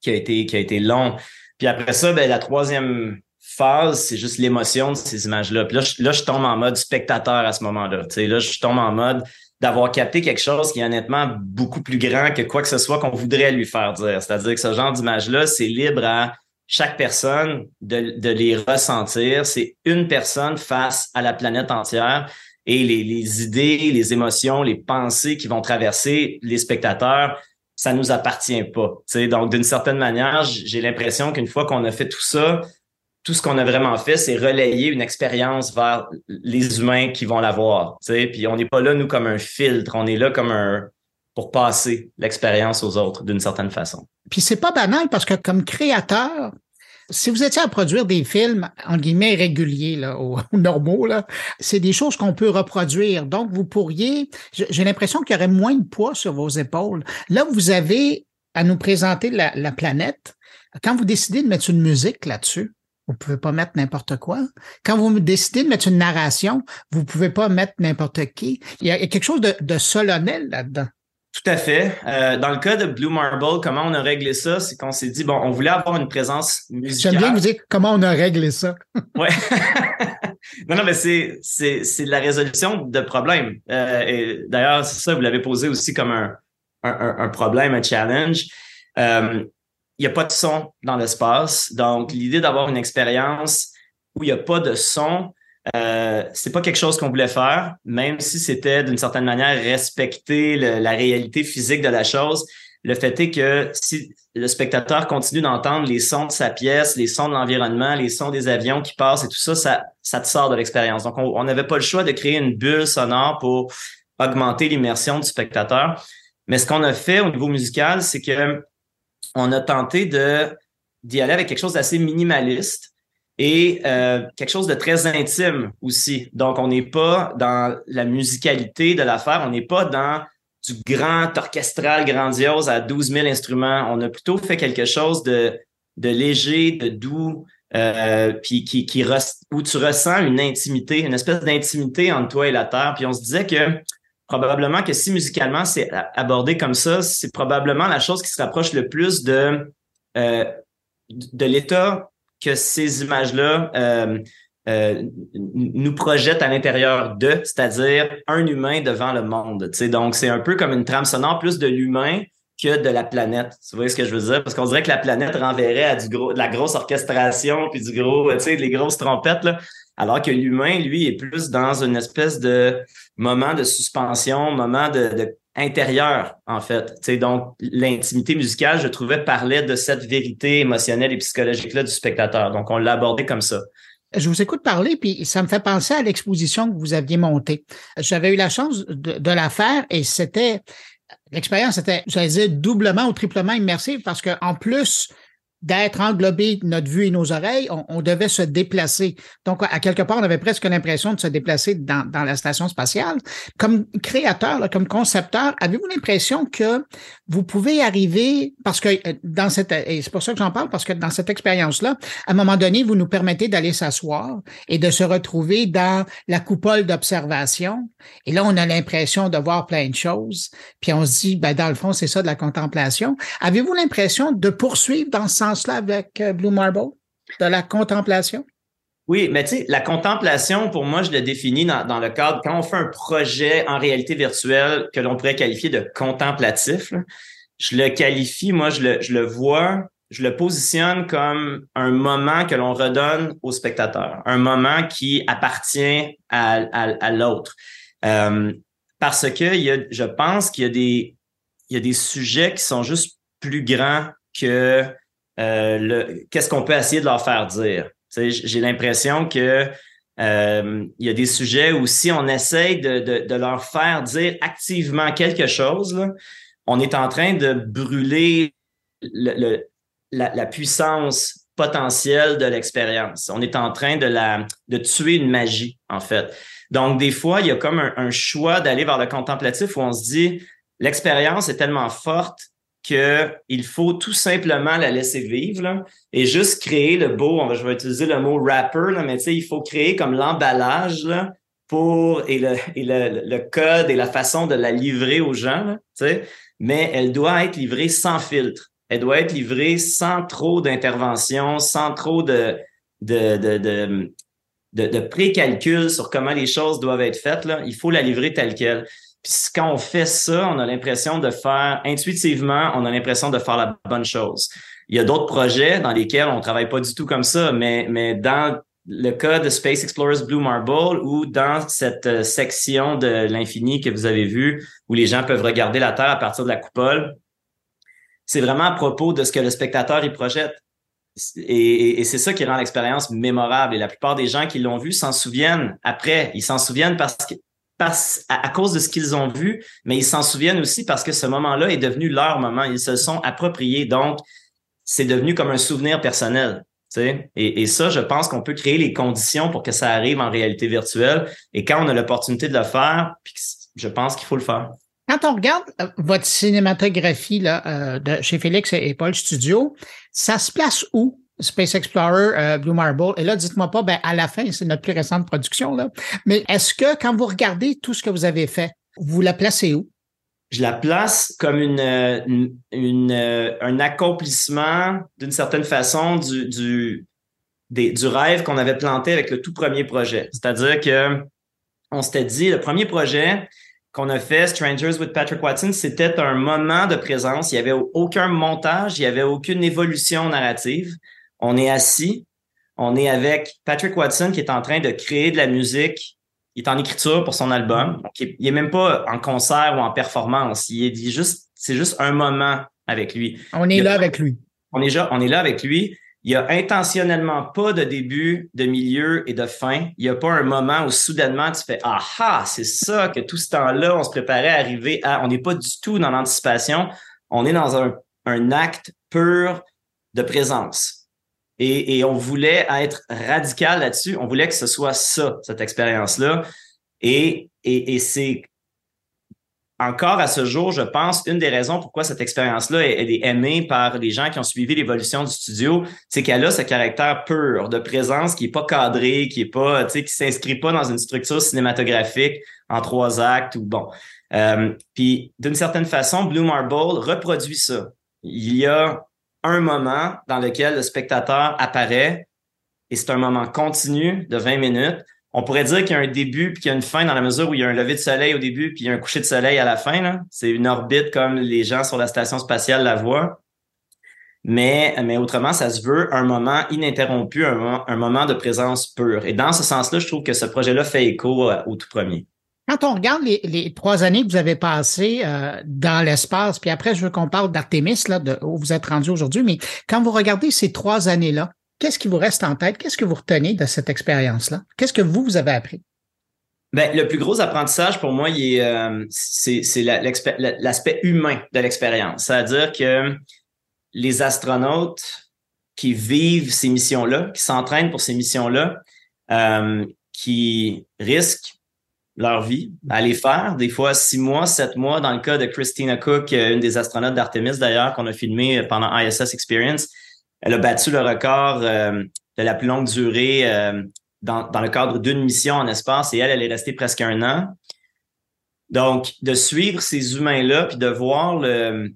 qui a été qui a été long. Puis après ça, ben, la troisième phase, c'est juste l'émotion de ces images-là. Puis là je, là, je tombe en mode spectateur à ce moment-là. Tu sais, là, je tombe en mode d'avoir capté quelque chose qui est honnêtement beaucoup plus grand que quoi que ce soit qu'on voudrait lui faire dire. C'est-à-dire que ce genre d'image-là, c'est libre à chaque personne de, de les ressentir. C'est une personne face à la planète entière et les, idées, les émotions, les pensées qui vont traverser les spectateurs, ça nous appartient pas. sais Donc, d'une certaine manière, j'ai l'impression qu'une fois qu'on a fait tout ça, tout ce qu'on a vraiment fait, c'est relayer une expérience vers les humains qui vont l'avoir. Puis on n'est pas là, nous, comme un filtre. On est là comme un pour passer l'expérience aux autres d'une certaine façon. Puis c'est pas banal parce que comme créateur, si vous étiez à produire des films, en guillemets, réguliers, là, ou, normaux, là, c'est des choses qu'on peut reproduire. Donc, vous pourriez, j'ai l'impression qu'il y aurait moins de poids sur vos épaules. Là, vous avez à nous présenter la, la planète. Quand vous décidez de mettre une musique là-dessus, vous pouvez pas mettre n'importe quoi. Quand vous décidez de mettre une narration, vous pouvez pas mettre n'importe qui. Il y a quelque chose de, de solennel là-dedans. Tout à fait. Euh, dans le cas de Blue Marble, comment on a réglé ça, c'est qu'on s'est dit bon, on voulait avoir une présence musicale. J'aime bien vous dire comment on a réglé ça. ouais. non, non, mais c'est c'est c'est la résolution de problèmes. Euh, et d'ailleurs, c'est ça, vous l'avez posé aussi comme un un, un problème, un challenge. Euh, il n'y a pas de son dans l'espace, donc l'idée d'avoir une expérience où il n'y a pas de son, euh, c'est pas quelque chose qu'on voulait faire, même si c'était d'une certaine manière respecter la réalité physique de la chose. Le fait est que si le spectateur continue d'entendre les sons de sa pièce, les sons de l'environnement, les sons des avions qui passent et tout ça, ça, ça te sort de l'expérience. Donc, on n'avait pas le choix de créer une bulle sonore pour augmenter l'immersion du spectateur. Mais ce qu'on a fait au niveau musical, c'est que on a tenté de d'y aller avec quelque chose d'assez minimaliste et euh, quelque chose de très intime aussi. Donc, on n'est pas dans la musicalité de l'affaire, on n'est pas dans du grand orchestral grandiose à 12 000 instruments. On a plutôt fait quelque chose de, léger, de doux, euh, puis qui, qui où tu ressens une intimité, une espèce d'intimité entre toi et la terre. Puis on se disait que probablement que si musicalement c'est abordé comme ça, c'est probablement la chose qui se rapproche le plus de euh, de l'état que ces images-là euh, euh, nous projettent à l'intérieur d'eux, c'est-à-dire un humain devant le monde. Donc, c'est un peu comme une trame sonore plus de l'humain que de la planète. Tu vois ce que je veux dire? Parce qu'on dirait que la planète renverrait à du gros, de la grosse orchestration, puis du gros, tu sais, les grosses trompettes, là. Alors que l'humain, lui, est plus dans une espèce de moment de suspension, moment de, intérieur, en fait. donc, l'intimité musicale, je trouvais, parlait de cette vérité émotionnelle et psychologique-là du spectateur. Donc, on l'a abordé comme ça. Je vous écoute parler, puis ça me fait penser à l'exposition que vous aviez montée. J'avais eu la chance de la faire et c'était l'expérience était, j'allais dire, doublement ou triplement immersive parce que en plus d'être englobé notre vue et nos oreilles, on, devait se déplacer. Donc, à quelque part, on avait presque l'impression de se déplacer dans, dans la station spatiale. Comme créateur, comme concepteur, avez-vous l'impression que vous pouvez arriver, parce que euh, dans cette, et c'est pour ça que j'en parle, parce que dans cette expérience-là, à un moment donné, vous nous permettez d'aller s'asseoir et de se retrouver dans la coupole d'observation. Et là, on a l'impression de voir plein de choses. Puis on se dit, ben, dans le fond, c'est ça de la contemplation. Avez-vous l'impression de poursuivre dans ce sens cela avec euh, Blue Marble, de la contemplation? Oui, mais tu sais, la contemplation, pour moi, je le définis dans, le cadre, quand on fait un projet en réalité virtuelle que l'on pourrait qualifier de contemplatif, je le qualifie, moi, je le, je le vois, je le positionne comme un moment que l'on redonne au spectateur, un moment qui appartient à, à, l'autre. Euh, parce que il y a, je pense qu'il y a des, il y a des sujets qui sont juste plus grands que qu'est-ce qu'on peut essayer de leur faire dire? J'ai l'impression que euh, il y a des sujets où si on essaye de, leur faire dire activement quelque chose, on est en train de brûler le, la, puissance potentielle de l'expérience. On est en train de tuer une magie, en fait. Donc, des fois, il y a comme un, un choix d'aller vers le contemplatif où on se dit, l'expérience est tellement forte qu'il faut tout simplement la laisser vivre là, et juste créer le beau, on va, je vais utiliser le mot rapper, là, mais il faut créer comme l'emballage pour et, le, et le, le, code et la façon de la livrer aux gens, là, mais elle doit être livrée sans filtre. Elle doit être livrée sans trop d'intervention, sans trop de, de, de, de, de, de pré-calcul sur comment les choses doivent être faites. Là. Il faut la livrer telle qu'elle. Puis quand on fait ça, on a l'impression de faire intuitivement, on a l'impression de faire la bonne chose. Il y a d'autres projets dans lesquels on travaille pas du tout comme ça, mais, mais dans le cas de Space Explorers Blue Marble ou dans cette euh, section de l'infini que vous avez vu où les gens peuvent regarder la Terre à partir de la coupole, c'est vraiment à propos de ce que le spectateur y projette. Et, c'est ça qui rend l'expérience mémorable. Et la plupart des gens qui l'ont vu s'en souviennent après. Ils s'en souviennent parce que à, cause de ce qu'ils ont vu, mais ils s'en souviennent aussi parce que ce moment-là est devenu leur moment. Ils se sont appropriés. Donc, c'est devenu comme un souvenir personnel. Et, et ça, je pense qu'on peut créer les conditions pour que ça arrive en réalité virtuelle. Et quand on a l'opportunité de le faire, je pense qu'il faut le faire. Quand on regarde euh, votre cinématographie là, euh, de chez Félix et Paul Studio, ça se place où? Space Explorer, euh, Blue Marble. Et là, dites-moi pas, ben, à la fin, c'est notre plus récente production, là. Mais est-ce que quand vous regardez tout ce que vous avez fait, vous la placez où? Je la place comme une, une, un accomplissement, d'une certaine façon, du, du, du rêve qu'on avait planté avec le tout premier projet. C'est-à-dire que on s'était dit, le premier projet, qu'on a fait, Strangers with Patrick Watson, c'était un moment de présence. Il n'y avait aucun montage, il n'y avait aucune évolution narrative. On est assis, on est avec Patrick Watson qui est en train de créer de la musique. Il est en écriture pour son album. Donc, il n'est même pas en concert ou en performance. Il est juste, c'est juste un moment avec lui. On est là avec lui. On est, on est là avec lui il y a intentionnellement pas de début, de milieu et de fin. Il n'y a pas un moment où soudainement tu fais ah ah, c'est ça que tout ce temps-là, on se préparait à arriver à. On n'est pas du tout dans l'anticipation. On est dans un, un, acte pur de présence. Et, on voulait être radical là-dessus. On voulait que ce soit ça, cette expérience-là. Et, et, c'est encore à ce jour, je pense, une des raisons pourquoi cette expérience-là est aimée par les gens qui ont suivi l'évolution du studio, c'est qu'elle a ce caractère pur de présence qui est pas cadré, qui est pas, tu sais, qui s'inscrit pas dans une structure cinématographique en trois actes ou bon. Euh, puis d'une certaine façon, Blue Marble reproduit ça. Il y a un moment dans lequel le spectateur apparaît et c'est un moment continu de 20 minutes on pourrait dire qu'il y a un début puis qu'il y a une fin dans la mesure où il y a un lever de soleil au début puis il y a un coucher de soleil à la fin. C'est une orbite comme les gens sur la station spatiale la voient. Mais, mais autrement, ça se veut un moment ininterrompu, un moment, de présence pure. Et dans ce sens-là, je trouve que ce projet-là fait écho euh, au tout premier. Quand on regarde les, trois années que vous avez passées euh, dans l'espace, puis après, je veux qu'on parle d'Artemis, là, de, où vous êtes rendu aujourd'hui, mais quand vous regardez ces trois années-là, Qu'est-ce qui vous reste en tête? Qu'est-ce que vous retenez de cette expérience-là? Qu'est-ce que vous, vous avez appris? Ben, le plus gros apprentissage pour moi, euh, c'est l'aspect humain de l'expérience. C'est-à-dire que les astronautes qui vivent ces missions-là, qui s'entraînent pour ces missions-là, euh, qui risquent leur vie à les faire, des fois six mois, sept mois, dans le cas de Christina Cook, une des astronautes d'Artemis d'ailleurs, qu'on a filmé pendant ISS Experience, elle a battu le record euh, de la plus longue durée euh, dans, dans, le cadre d'une mission en espace et elle, elle est restée presque un an. Donc, de suivre ces humains-là, puis de voir le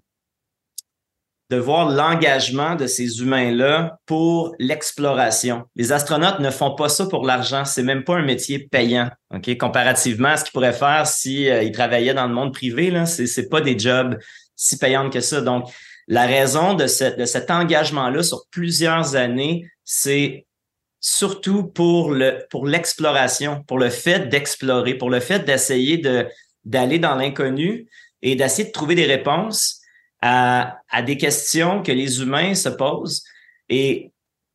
de voir l'engagement de ces humains-là pour l'exploration. Les astronautes ne font pas ça pour l'argent, c'est même pas un métier payant, ok, comparativement à ce qu'ils pourraient faire si euh, ils travaillaient dans le monde privé là, c'est pas des jobs si payants que ça. Donc, la raison de, cet engagement-là sur plusieurs années, c'est surtout pour le pour l'exploration, pour le fait d'explorer, pour le fait d'essayer de d'aller dans l'inconnu et d'essayer de trouver des réponses à, des questions que les humains se posent. Et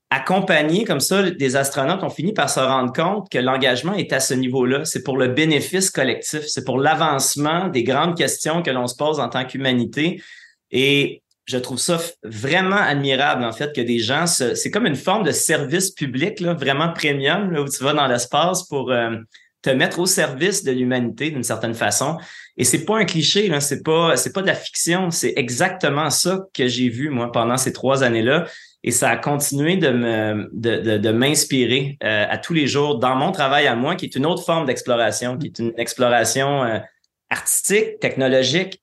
accompagner comme ça des astronautes, on finit par se rendre compte que l'engagement est à ce niveau-là. C'est pour le bénéfice collectif, c'est pour l'avancement des grandes questions que l'on se pose en tant qu'humanité. Et je trouve ça vraiment admirable, en fait, que des gens, c'est comme une forme de service public, là, vraiment premium, là, où tu vas dans l'espace pour euh, te mettre au service de l'humanité d'une certaine façon. Et c'est pas un cliché, là, c'est pas, c'est pas de la fiction, c'est exactement ça que j'ai vu, moi, pendant ces trois années-là. Et ça a continué de de, de, m'inspirer euh, à tous les jours dans mon travail à moi, qui est une autre forme d'exploration, qui est une exploration euh, artistique, technologique,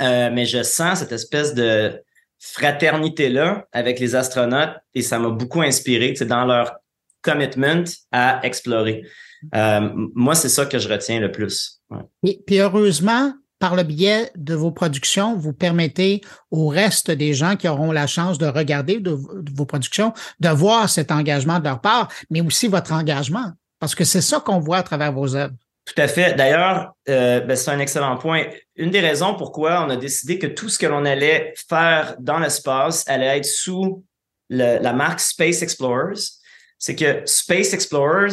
euh, mais je sens cette espèce de fraternité-là avec les astronautes et ça m'a beaucoup inspiré dans leur commitment à explorer. Moi, c'est ça que je retiens le plus. Et puis heureusement, par le biais de vos productions, vous permettez au reste des gens qui auront la chance de regarder de, vos productions, de voir cet engagement de leur part, mais aussi votre engagement, parce que c'est ça qu'on voit à travers vos œuvres. Tout à fait. D'ailleurs, euh, ben, c'est un excellent point. Une des raisons pourquoi on a décidé que tout ce que l'on allait faire dans l'espace allait être sous la marque Space Explorers, c'est que Space Explorers,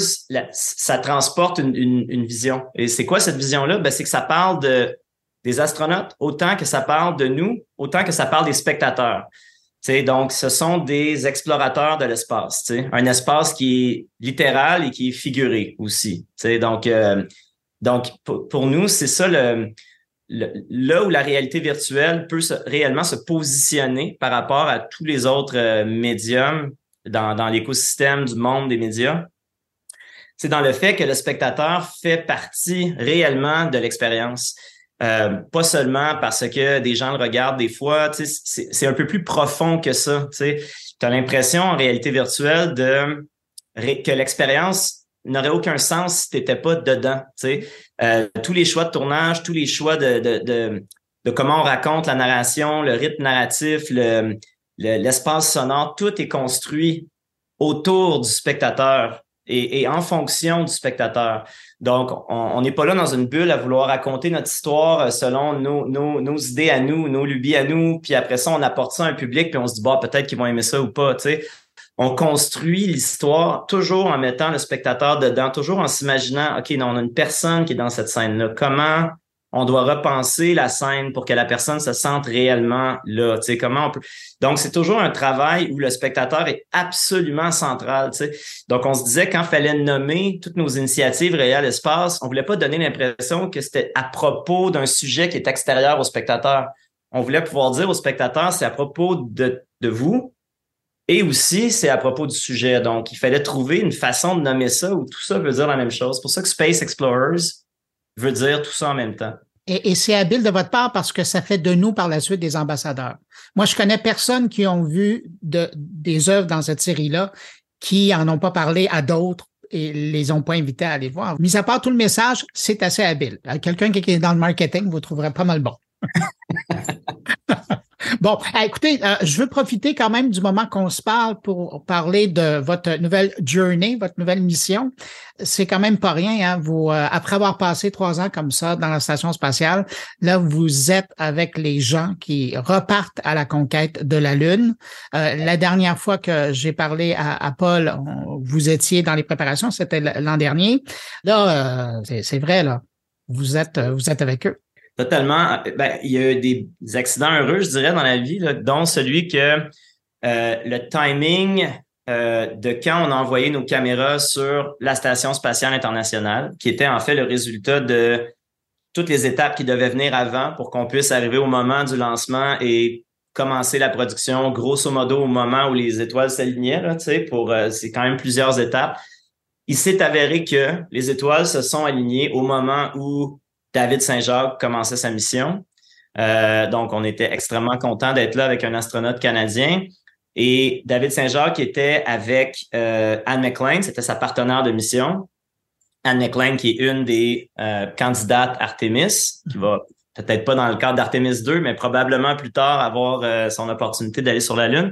ça transporte une, vision. Et c'est quoi cette vision-là? Ben, c'est que ça parle de des astronautes, autant que ça parle de nous, autant que ça parle des spectateurs. sais, donc, ce sont des explorateurs de l'espace. Un espace qui est littéral et qui est figuré aussi. sais, Donc, euh, donc pour, nous, c'est ça le, là où la réalité virtuelle peut réellement se positionner par rapport à tous les autres euh, médiums dans, l'écosystème du monde des médias. C'est dans le fait que le spectateur fait partie réellement de l'expérience. Euh, pas seulement parce que des gens le regardent des fois, c'est un peu plus profond que ça. Tu as l'impression en réalité virtuelle de que l'expérience n'aurait aucun sens si tu n'étais pas dedans. Euh, tous les choix de tournage, tous les choix de, de, de, comment on raconte la narration, le rythme narratif, le, l'espace sonore, tout est construit autour du spectateur et, en fonction du spectateur. Donc, on n'est pas là dans une bulle à vouloir raconter notre histoire euh, selon nos, idées à nous, nos lubies à nous, puis après ça, on apporte ça à un public, puis on se dit, bah, peut-être qu'ils vont aimer ça ou pas, tu sais. On construit l'histoire toujours en mettant le spectateur dedans, toujours en s'imaginant, OK, non, on a une personne qui est dans cette scène-là. Comment on doit repenser la scène pour que la personne se sente réellement là. Tu sais, comment on peut. Donc, c'est toujours un travail où le spectateur est absolument central. Donc, on se disait quand fallait nommer toutes nos initiatives Réel Espace, on voulait pas donner l'impression que c'était à propos d'un sujet qui est extérieur au spectateur. On voulait pouvoir dire au spectateur, c'est à propos de, de vous, et aussi, c'est à propos du sujet. Donc, il fallait trouver une façon de nommer ça où tout ça veut dire la même chose. C'est pour ça que Space Explorers, veut dire tout ça en même temps. Et, c'est habile de votre part parce que ça fait de nous par la suite des ambassadeurs. Moi, je connais personne qui ont vu de, des œuvres dans cette série-là qui en ont pas parlé à d'autres et les ont pas invités à aller voir. Mis à part tout le message, c'est assez habile. Quelqu'un qui est dans le marketing, vous trouverez pas mal bon. Bon, eh, écoutez, euh, je veux profiter quand même du moment qu'on se parle pour parler de votre nouvelle journey, votre nouvelle mission. C'est quand même pas rien. Hein? Vous, euh, après avoir passé trois ans comme ça dans la station spatiale, là vous êtes avec les gens qui repartent à la conquête de la Lune. Euh, la dernière fois que j'ai parlé à, Paul, vous étiez dans les préparations, c'était l'an dernier. Là, c'est vrai là. Vous êtes, vous êtes avec eux. Totalement. Ben, il y a eu des accidents heureux, je dirais, dans la vie, dont celui que euh, le timing euh, de quand on a envoyé nos caméras sur la Station spatiale internationale, qui était en fait le résultat de toutes les étapes qui devaient venir avant pour qu'on puisse arriver au moment du lancement et commencer la production, grosso modo, au moment où les étoiles s'alignaient, euh, c'est quand même plusieurs étapes. Il s'est avéré que les étoiles se sont alignées au moment où David Saint-Jacques commençait sa mission. Euh, donc, on était extrêmement content d'être là avec un astronaute canadien. Et David Saint-Jacques était avec euh, Anne McLean, c'était sa partenaire de mission. Anne McLean, qui est une des euh, candidates Artemis, qui va peut-être pas dans le cadre d'Artemis 2, mais probablement plus tard avoir son opportunité d'aller sur la Lune.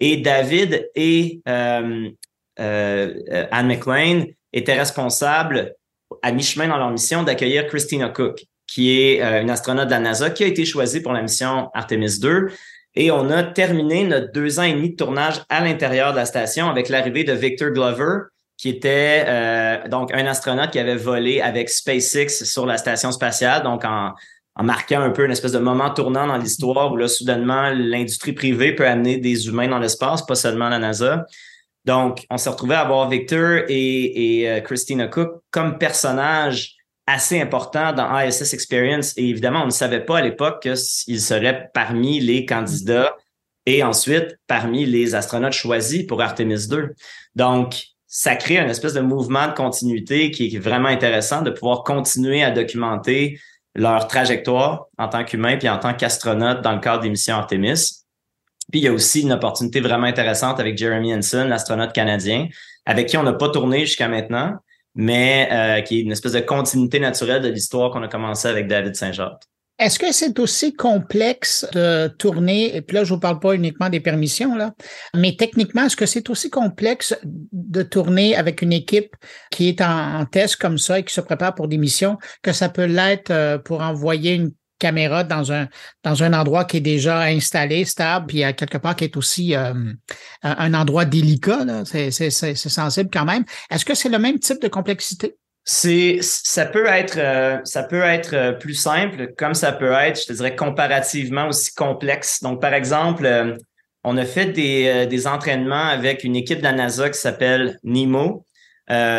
Et David et Anne McLean étaient responsables à mi-chemin dans leur mission d'accueillir Christina Cook, qui est euh, une astronaute de la NASA qui a été choisie pour la mission Artemis 2. Et on a terminé notre deux ans et demi de tournage à l'intérieur de la station avec l'arrivée de Victor Glover, qui était euh, donc un astronaute qui avait volé avec SpaceX sur la station spatiale, donc en, en marquant un peu une espèce de moment tournant dans l'histoire où là, soudainement, l'industrie privée peut amener des humains dans l'espace, pas seulement la NASA. Donc, on s'est retrouvé à avoir Victor et, euh, Christina Cook comme personnages assez importants dans ISS Experience. Et évidemment, on ne savait pas à l'époque qu'ils seraient parmi les candidats et ensuite parmi les astronautes choisis pour Artemis 2. Donc, ça crée une espèce de mouvement de continuité qui est vraiment intéressant de pouvoir continuer à documenter leur trajectoire en tant qu'humain puis en tant qu'astronaute dans le cadre des missions Artemis. Puis il y a aussi une opportunité vraiment intéressante avec Jeremy Henson, l'astronaute canadien, avec qui on n'a pas tourné jusqu'à maintenant, mais euh, qui est une espèce de continuité naturelle de l'histoire qu'on a commencé avec David Saint-Jacques. Est-ce que c'est aussi complexe de tourner, et puis là, je vous parle pas uniquement des permissions, là, mais techniquement, est-ce que c'est aussi complexe de tourner avec une équipe qui est en, en, test comme ça et qui se prépare pour des missions que ça peut l'être euh, pour envoyer une caméra dans un dans un endroit qui est déjà installé, stable, puis à quelque part qui est aussi euh, un endroit délicat, c'est sensible quand même. Est-ce que c'est le même type de complexité? C'est, ça peut être, euh, ça peut être euh, plus simple, comme ça peut être, je te dirais, comparativement aussi complexe. Donc, par exemple, euh, on a fait des, des entraînements avec une équipe de la NASA qui s'appelle NEMO.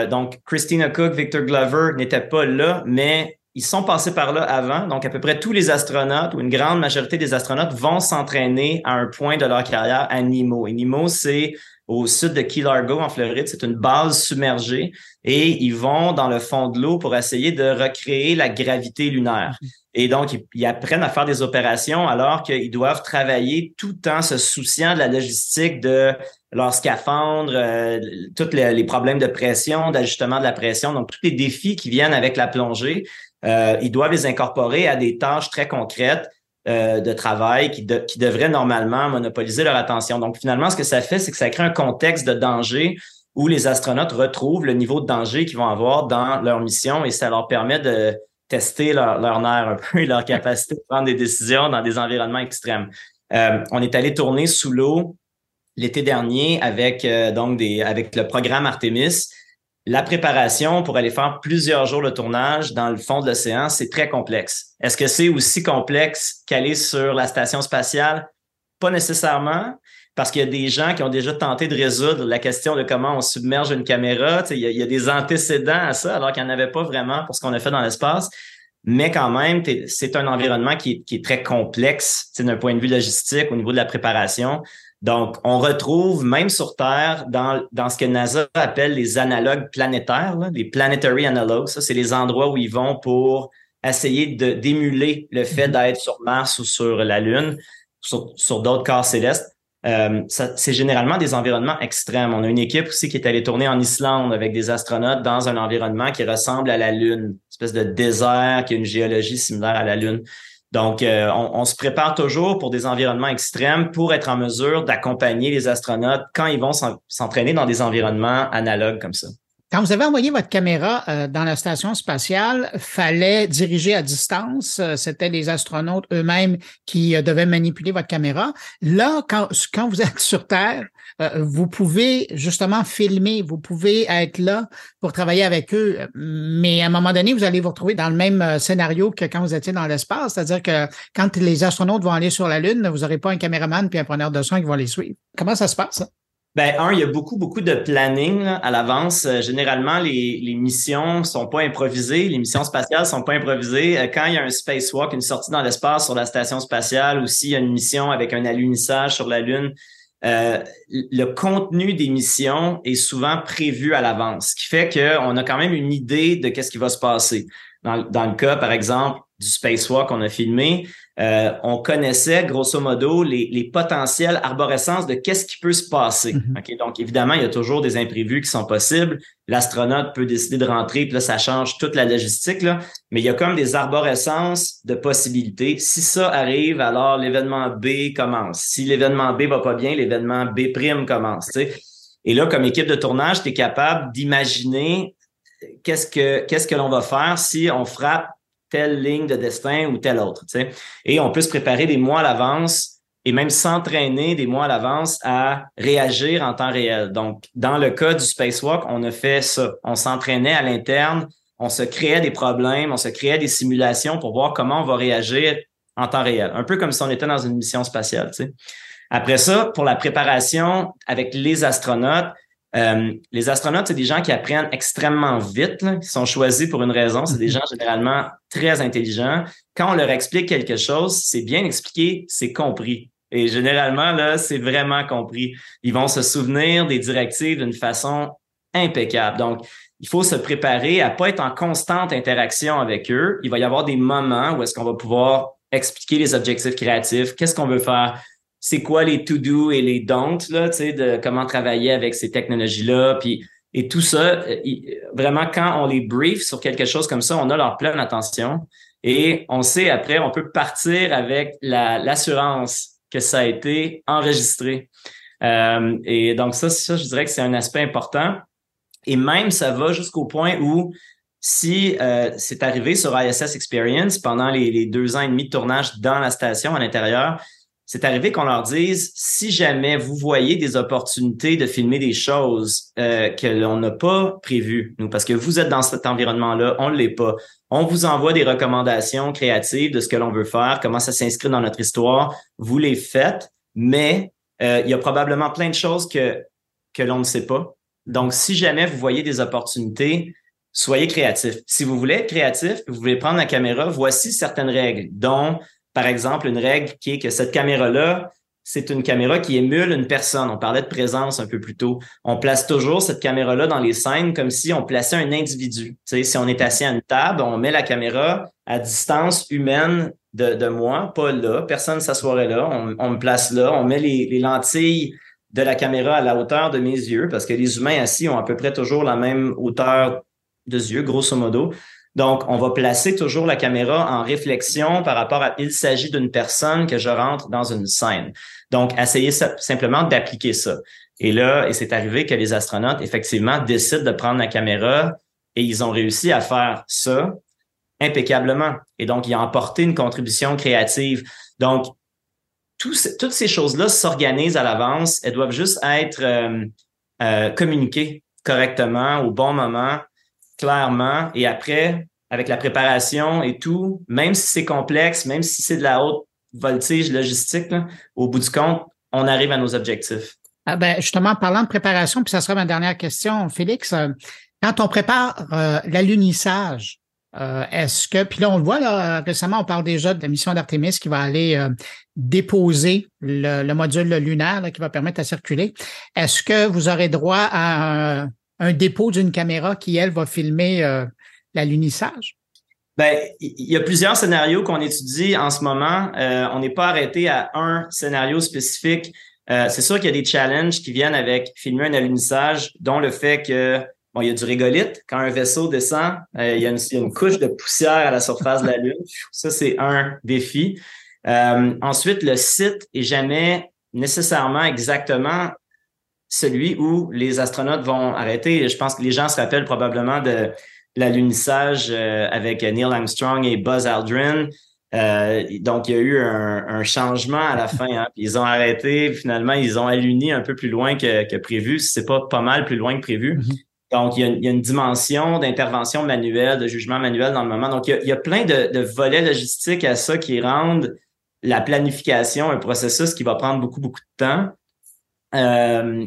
donc, Christina Cook, Victor Glover n'étaient pas là, mais ils sont passés par là avant. Donc, à peu près tous les astronautes ou une grande majorité des astronautes vont s'entraîner à un point de leur carrière à NEMO. Et NEMO, c'est au sud de Key Largo, en Floride. C'est une base submergée et ils vont dans le fond de l'eau pour essayer de recréer la gravité lunaire. Mm-hmm. Et donc, ils, apprennent à faire des opérations alors qu'ils doivent travailler tout en se souciant de la logistique de leur scaphandre, euh, tous les, problèmes de pression, d'ajustement de la pression, donc tous les défis qui viennent avec la plongée. Euh, ils doivent les incorporer à des tâches très concrètes euh, de travail qui, qui devraient normalement monopoliser leur attention. Donc, finalement, ce que ça fait, c'est que ça crée un contexte de danger où les astronautes retrouvent le niveau de danger qu'ils vont avoir dans leur mission et ça leur permet de tester leur, leur nerf un peu et leur capacité de prendre des décisions dans des environnements extrêmes. Euh, on est allé tourner sous l'eau l'été dernier avec euh, donc des avec le programme Artemis la préparation pour aller faire plusieurs jours de tournage dans le fond de l'océan, c'est très complexe. Est-ce que c'est aussi complexe qu'aller sur la station spatiale? Pas nécessairement, parce qu'il y a des gens qui ont déjà tenté de résoudre la question de comment on submerge une caméra. il, y a, des antécédents à ça, alors qu'il n'y en avait pas vraiment pour ce qu'on a fait dans l'espace. Mais quand même, c'est un environnement qui qui est très complexe d'un point de vue logistique, au niveau de la préparation. Donc, on retrouve même sur Terre, dans, dans ce que NASA appelle les analogues planétaires, les planetary analogues. Ça, c'est les endroits où ils vont pour essayer de d'émuler le fait mm-hmm. d'être sur Mars ou sur la Lune, sur, sur d'autres corps célestes. Euh, c'est généralement des environnements extrêmes. On a une équipe aussi qui est allée tourner en Islande avec des astronautes dans un environnement qui ressemble à la Lune, une espèce de désert qui a une géologie similaire à la Lune. Donc, euh, on, se prépare toujours pour des environnements extrêmes pour être en mesure d'accompagner les astronautes quand ils vont s'entraîner dans des environnements analogues comme ça. Quand vous avez envoyé votre caméra euh, dans la station spatiale, fallait diriger à distance. Euh, c'était les astronautes eux-mêmes qui devaient manipuler votre caméra. Là, quand vous êtes sur Terre, vous pouvez justement filmer, vous pouvez être là pour travailler avec eux. Mais à un moment donné, vous allez vous retrouver dans le même scénario que quand vous étiez dans l'espace. C'est-à-dire que quand les astronautes vont aller sur la Lune, vous n'aurez pas un caméraman puis un preneur de son qui vont les suivre. Comment ça se passe? Ben, un, il y a beaucoup, beaucoup de planning à l'avance. Euh, généralement, les, les missions sont pas improvisées, les missions spatiales sont pas improvisées. Euh, quand il y a un spacewalk, une sortie dans l'espace sur la station spatiale, ou s'il y a une mission avec un alunissage sur la Lune, euh, le contenu des missions est souvent prévu à l'avance, ce qui fait qu'on a quand même une idée de qu'est-ce qui va se passer. Dans, dans le cas, par exemple, du spacewalk qu'on a filmé, euh, on connaissait grosso modo les, les potentielles arborescences de qu'est-ce qui peut se passer. Mm-hmm. Donc, évidemment, il y a toujours des imprévus qui sont possibles. L'astronaute peut décider de rentrer, puis là, ça change toute la logistique, là. mais il y a comme des arborescences de possibilités. Si ça arrive, alors l'événement B commence. Si l'événement B va pas bien, l'événement B' commence. Et là, comme équipe de tournage, tu es capable d'imaginer qu'est-ce que qu'est-ce que l'on va faire si on frappe telle ligne de destin ou telle autre. Et on peut se préparer des mois à l'avance et même s'entraîner des mois à l'avance à réagir en temps réel. Donc, dans le cas du spacewalk, on a fait ça. On s'entraînait à l'interne, on se créait des problèmes, on se créait des simulations pour voir comment on va réagir en temps réel. Un peu comme si on était dans une mission spatiale. Après ça, pour la préparation avec les astronautes, euh, les astronautes, c'est des gens qui apprennent extrêmement vite, là, qui sont choisis pour une raison. C'est des mhm. gens généralement très intelligents. Quand on leur explique quelque chose, c'est bien expliqué, c'est compris. Et généralement, là, c'est vraiment compris. Ils vont se souvenir des directives d'une façon impeccable. Donc, il faut se préparer à pas être en constante interaction avec eux. Il va y avoir des moments où est-ce qu'on va pouvoir expliquer les objectifs créatifs, qu'est-ce qu'on veut faire, c'est quoi les to-do et les don't, là, tu sais, de comment travailler avec ces technologies-là, puis et tout ça, euh, vraiment, quand on les brief sur quelque chose comme ça, on a leur pleine attention. Et on sait après, on peut partir avec l'assurance que ça a été enregistré. Euh, et donc ça, je dirais que c'est un aspect important. Et même, ça va jusqu'au point où si euh, c'est arrivé sur ISS Experience pendant les, deux ans et demi de tournage dans la station à l'intérieur, c'est arrivé qu'on leur dise si jamais vous voyez des opportunités de filmer des choses euh, que l'on n'a pas prévues, nous, parce que vous êtes dans cet environnement-là, on ne l'est pas. On vous envoie des recommandations créatives de ce que l'on veut faire, comment ça s'inscrit dans notre histoire. Vous les faites, mais euh, il y a probablement plein de choses que, que l'on ne sait pas. Donc, si jamais vous voyez des opportunités, soyez créatif. Si vous voulez être créatif, vous voulez prendre la caméra, voici certaines règles, dont par exemple, une règle qui est que cette caméra-là, c'est une caméra qui émule une personne. On parlait de présence un peu plus tôt. On place toujours cette caméra-là dans les scènes comme si on plaçait un individu. Si on est assis à une table, on met la caméra à distance humaine de, de moi, pas là. Personne ne s'assoirait là. On, me place là. On met les, les lentilles de la caméra à la hauteur de mes yeux parce que les humains assis ont à peu près toujours la même hauteur de yeux, grosso modo. Donc, on va placer toujours la caméra en réflexion par rapport à il s'agit d'une personne que je rentre dans une scène. Donc, essayez simplement d'appliquer ça. Et là, et c'est arrivé que les astronautes, effectivement, décident de prendre la caméra et ils ont réussi à faire ça impeccablement. Et donc, ils ont apporté une contribution créative. Donc, toutes ces choses-là s'organisent à l'avance. Elles doivent juste être euh, euh, communiquées correctement au bon moment clairement. Et après, avec la préparation et tout, même si c'est complexe, même si c'est de la haute voltige logistique, au bout du compte, on arrive à nos objectifs. Ah ben, justement, parlant de préparation, puis ça sera ma dernière question, Félix. Euh, quand on prépare euh, l'alunissage, euh, est-ce que, puis là, on le voit, là, récemment, on parle déjà de la mission d'Artemis qui va aller déposer le, module lunaire qui va permettre à circuler. Est-ce que vous aurez droit à un, un dépôt d'une caméra qui, elle, va filmer euh, l'alunissage? Ben, il y a plusieurs scénarios qu'on étudie en ce moment. Euh, on n'est pas arrêté à un scénario spécifique. Euh, c'est sûr qu'il y a des challenges qui viennent avec filmer un alunissage, dont le fait que bon, il y a du régolithe quand un vaisseau descend, il, y a une, couche de poussière à la surface de la Lune. Ça, c'est un défi. ensuite, le site est jamais nécessairement exactement celui où les astronautes vont arrêter. Je pense que les gens se rappellent probablement de l'alunissage euh, avec Neil Armstrong et Buzz Aldrin. Euh, donc, il y a eu un, changement à la fin. Hein, ils ont arrêté. Finalement, ils ont aluni un peu plus loin que, que prévu. C'est pas pas mal plus loin que prévu. Mm-hmm. Donc, il y, a, une dimension d'intervention manuelle, de jugement manuel dans le moment. Donc, il y a, plein de, de, volets logistiques à ça qui rendent la planification un processus qui va prendre beaucoup, beaucoup de temps. Euh,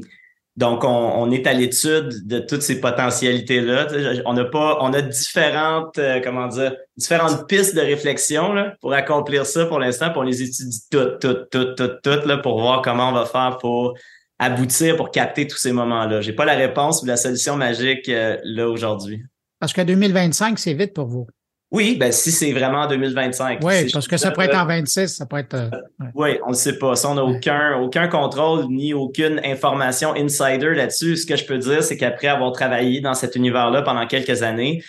donc, on, est à l'étude de toutes ces potentialités-là. On a pas, on a différentes, euh, comment dire, différentes pistes de réflexion là, pour accomplir ça pour l'instant. On les étudie toutes, toutes, toutes, toutes, toutes là, pour voir comment on va faire pour aboutir, pour capter tous ces moments-là. J'ai pas la réponse ou la solution magique euh, là aujourd'hui. Parce que 2025, c'est vite pour vous. Oui, ben si c'est vraiment en 2025. Oui, parce que ça pourrait être en 26, ça pourrait être. Euh, oui, on ne sait pas. Ça, on n'a aucun, aucun contrôle ni aucune information insider là-dessus. Ce que je peux dire, c'est qu'après avoir travaillé dans cet univers-là pendant quelques années,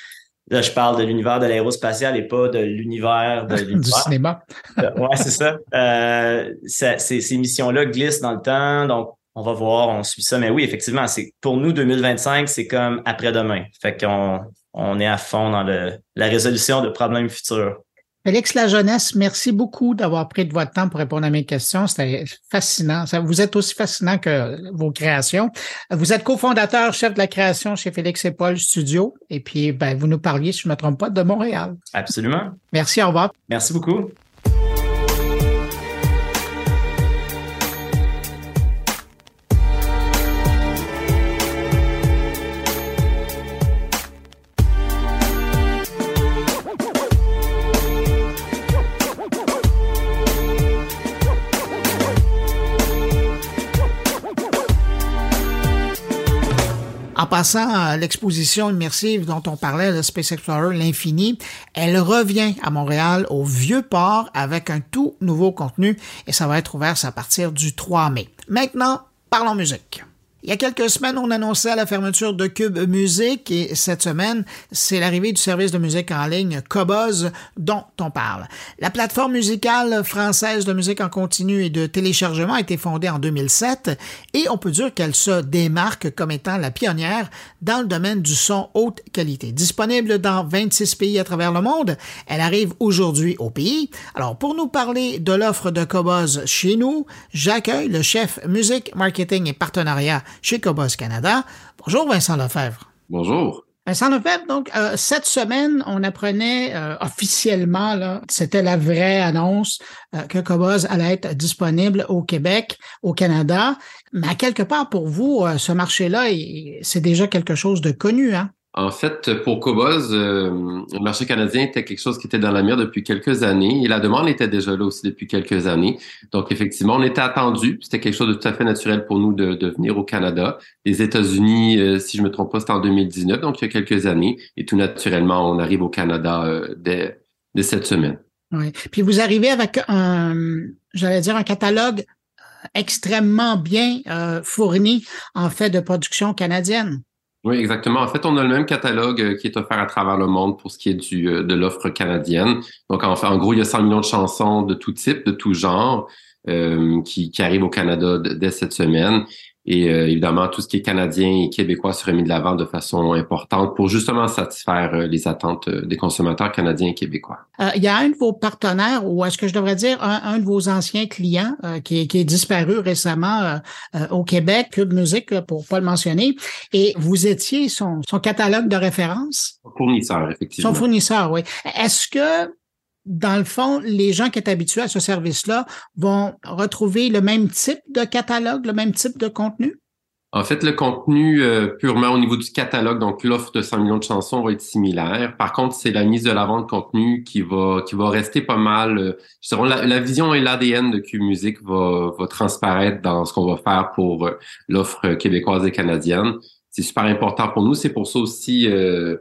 là, je parle de l'univers de l'aérospatial et pas de l'univers de du cinéma. Euh, oui, c'est ça. Euh, ces, ces missions-là glissent dans le temps, donc on va voir, on suit ça. Mais oui, effectivement, c'est pour nous 2025, c'est comme après-demain. Fait qu'on on est à fond dans le, la résolution de problèmes futurs. Félix La Jeunesse, merci beaucoup d'avoir pris de votre temps pour répondre à mes questions. C'était fascinant. Vous êtes aussi fascinant que vos créations. Vous êtes cofondateur, chef de la création chez Félix et Paul Studio. Et puis, ben, vous nous parliez, si je ne me trompe pas, de Montréal. Absolument. Merci, au revoir. Merci beaucoup. En passant à l'exposition immersive dont on parlait, le Space Explorer, l'infini, elle revient à Montréal au Vieux Port avec un tout nouveau contenu et ça va être ouvert à partir du 3 mai. Maintenant, parlons musique. Il y a quelques semaines, on annonçait la fermeture de Cube Musique et cette semaine, c'est l'arrivée du service de musique en ligne Cobuzz dont on parle. La plateforme musicale française de musique en continu et de téléchargement a été fondée en 2007 et on peut dire qu'elle se démarque comme étant la pionnière dans le domaine du son haute qualité. Disponible dans 26 pays à travers le monde, elle arrive aujourd'hui au pays. Alors pour nous parler de l'offre de Cobuzz chez nous, j'accueille le chef musique, marketing et partenariat chez Cobos Canada. Bonjour Vincent Lefebvre. Bonjour. Vincent Lefebvre, donc euh, cette semaine, on apprenait euh, officiellement, là, c'était la vraie annonce euh, que Cobos allait être disponible au Québec, au Canada. Mais à quelque part, pour vous, ce marché-là, c'est déjà quelque chose de connu, hein? En fait, pour Cobos, euh, le marché canadien était quelque chose qui était dans la mire depuis quelques années et la demande était déjà là aussi depuis quelques années. Donc, effectivement, on était attendu. C'était quelque chose de tout à fait naturel pour nous de, venir au Canada. Les États-Unis, euh, si je me trompe pas, c'était en 2019, donc il y a quelques années. Et tout naturellement, on arrive au Canada euh, dès, dès cette semaine. Oui. Puis vous arrivez avec un, j'allais dire, un catalogue extrêmement bien fourni en fait de production canadienne. Oui, exactement. En fait, on a le même catalogue euh, qui est offert à travers le monde pour ce qui est euh, de l'offre canadienne. Donc, en, fait, en gros, il y a 100 millions de chansons de tout type, de tout genre, euh, qui, qui arrivent au Canada dès cette semaine. Et euh, évidemment, tout ce qui est canadien et québécois serait mis de l'avant de façon importante pour justement satisfaire euh, les attentes euh, des consommateurs canadiens et québécois. il y a un de vos partenaires, ou est-ce que je devrais dire un, de vos anciens clients qui, est, qui, est, disparu récemment au Québec, Cube Musique, pour pas le mentionner, et vous étiez son, son catalogue de référence? Fournisseur, effectivement. Son fournisseur, oui. Est-ce que dans le fond, les gens qui sont habitués à ce service-là vont retrouver le même type de catalogue, le même type de contenu? En fait, le contenu euh, purement au niveau du catalogue, donc l'offre de 100 millions de chansons va être similaire. Par contre, c'est la mise de l'avant de contenu qui va qui va rester pas mal. Euh, la, la, vision et l'ADN de Q Music va, va transparaître dans ce qu'on va faire pour euh, l'offre québécoise et canadienne. C'est super important pour nous. C'est pour ça aussi euh,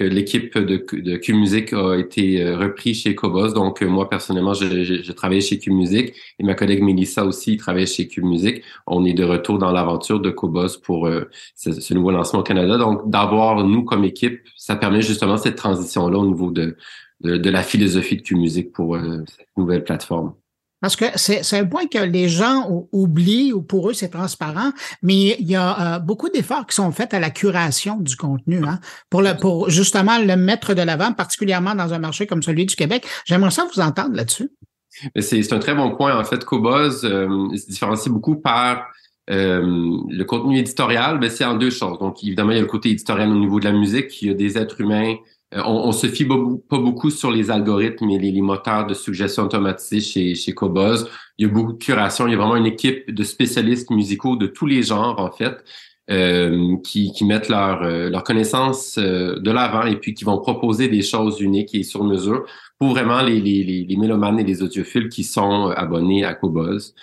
que l'équipe de, de Q-Music a été euh, repris chez Cobos. Donc, euh, moi, personnellement, j'ai travaillé chez Q-Music et ma collègue Melissa aussi travaille chez Q-Music. On est de retour dans l'aventure de Cobos pour euh, ce, nouveau lancement au Canada. Donc, d'avoir nous comme équipe, ça permet justement cette transition-là au niveau de, de, de, la philosophie de Q-Music pour cette nouvelle plateforme. Parce que c'est un point que les gens oublient ou pour eux c'est transparent, mais il y a euh, beaucoup d'efforts qui sont faits à la curation du contenu hein, pour le pour justement le mettre de l'avant, particulièrement dans un marché comme celui du Québec. J'aimerais ça vous entendre là-dessus. C'est un très bon point. En fait, Cobuzz euh, se différencie beaucoup par euh, le contenu éditorial. C'est en deux choses. Donc, évidemment, il y a le côté éditorial au niveau de la musique. Il y a des êtres humains on, on, se fie pas beaucoup sur les algorithmes et les, moteurs de suggestion automatisés chez, chez Cobuzz. Il y a beaucoup de curation. Il y a vraiment une équipe de spécialistes musicaux de tous les genres, en fait, euh, qui, mettent leur, euh, leur connaissance de l'avant et puis qui vont proposer des choses uniques et sur mesure pour vraiment les, les, les, mélomanes et les audiophiles qui sont abonnés à Cobuzz.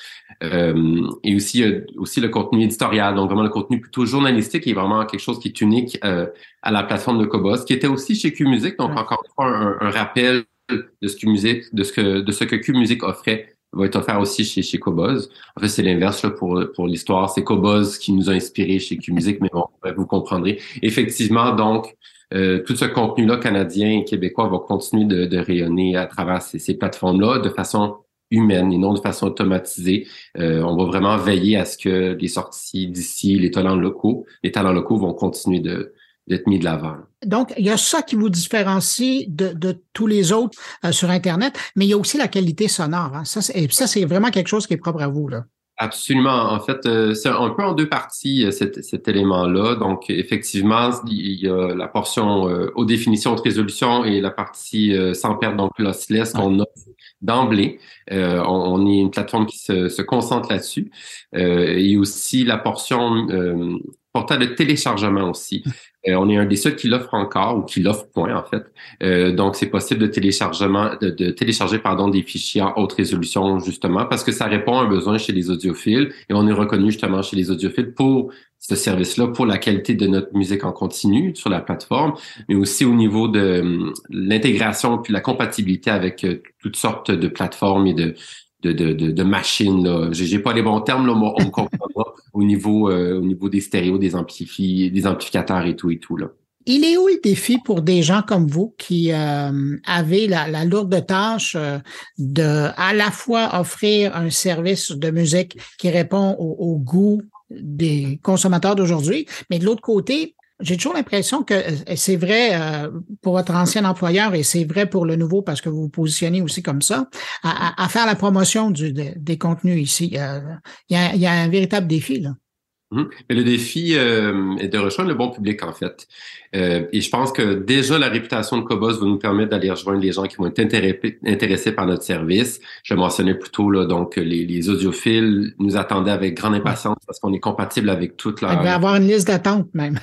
Euh, et aussi, aussi le contenu éditorial, donc vraiment le contenu plutôt journalistique est vraiment quelque chose qui est unique euh, à la plateforme de Cobos, qui était aussi chez Q-Music. Donc, encore une fois, un, rappel de ce, que musique, de ce que de ce que Q-Music offrait va être offert aussi chez, chez Cobos. En fait, c'est l'inverse pour, pour l'histoire. C'est Cobos qui nous a inspiré chez Q-Music, mais bon, vous comprendrez. Effectivement, donc, euh, tout ce contenu-là canadien et québécois va continuer de, de rayonner à travers ces, ces plateformes-là de façon humaine et non de façon automatisée. Euh, on va vraiment veiller à ce que les sorties d'ici, les talents locaux, les talents locaux vont continuer de d'être mis de l'avant. Donc, il y a ça qui vous différencie de, de tous les autres euh, sur Internet, mais il y a aussi la qualité sonore. Hein. Ça, et ça, c'est vraiment quelque chose qui est propre à vous. Là. Absolument. En fait, euh, c'est un peu en deux parties euh, cet, cet élément-là. Donc, effectivement, il y a la portion euh, aux définitions de résolution et la partie sans perte, donc lossless, qu'on a d'emblée. on, est une plateforme qui se, concentre là-dessus. et aussi la portion portail de téléchargement aussi. Euh, on est un des seuls qui l'offre encore ou qui l'offre point en fait. Euh, donc c'est possible de téléchargement de, télécharger pardon des fichiers en haute résolution justement parce que ça répond à un besoin chez les audiophiles et on est reconnu justement chez les audiophiles pour ce service-là pour la qualité de notre musique en continu sur la plateforme, mais aussi au niveau de hum, l'intégration puis la compatibilité avec euh, toutes sortes de plateformes et de de, de, de, de machines. Là. J'ai, pas les bons termes, là, mais on comprendra au niveau euh, au niveau des stéréos, des amplifi des amplificateurs et tout et tout là. Il est où le défi pour des gens comme vous qui euh, avez la, la, lourde tâche euh, de à la fois offrir un service de musique qui répond au, au goût des consommateurs d'aujourd'hui, mais de l'autre côté, j'ai toujours l'impression que euh, c'est vrai euh, pour votre ancien employeur et c'est vrai pour le nouveau parce que vous vous positionnez aussi comme ça, à, faire la promotion des contenus ici. Il y, a, y a un véritable défi. Là. Mmh. Mais le défi euh, est de rejoindre le bon public, en fait. Euh, et je pense que déjà, la réputation de Cobos va nous permettre d'aller rejoindre les gens qui vont être intéressés, par notre service. Je mentionnais plus tôt, là, donc, les, les audiophiles nous attendaient avec grande impatience parce qu'on est compatible avec toute la... Il va avoir une liste d'attente, même.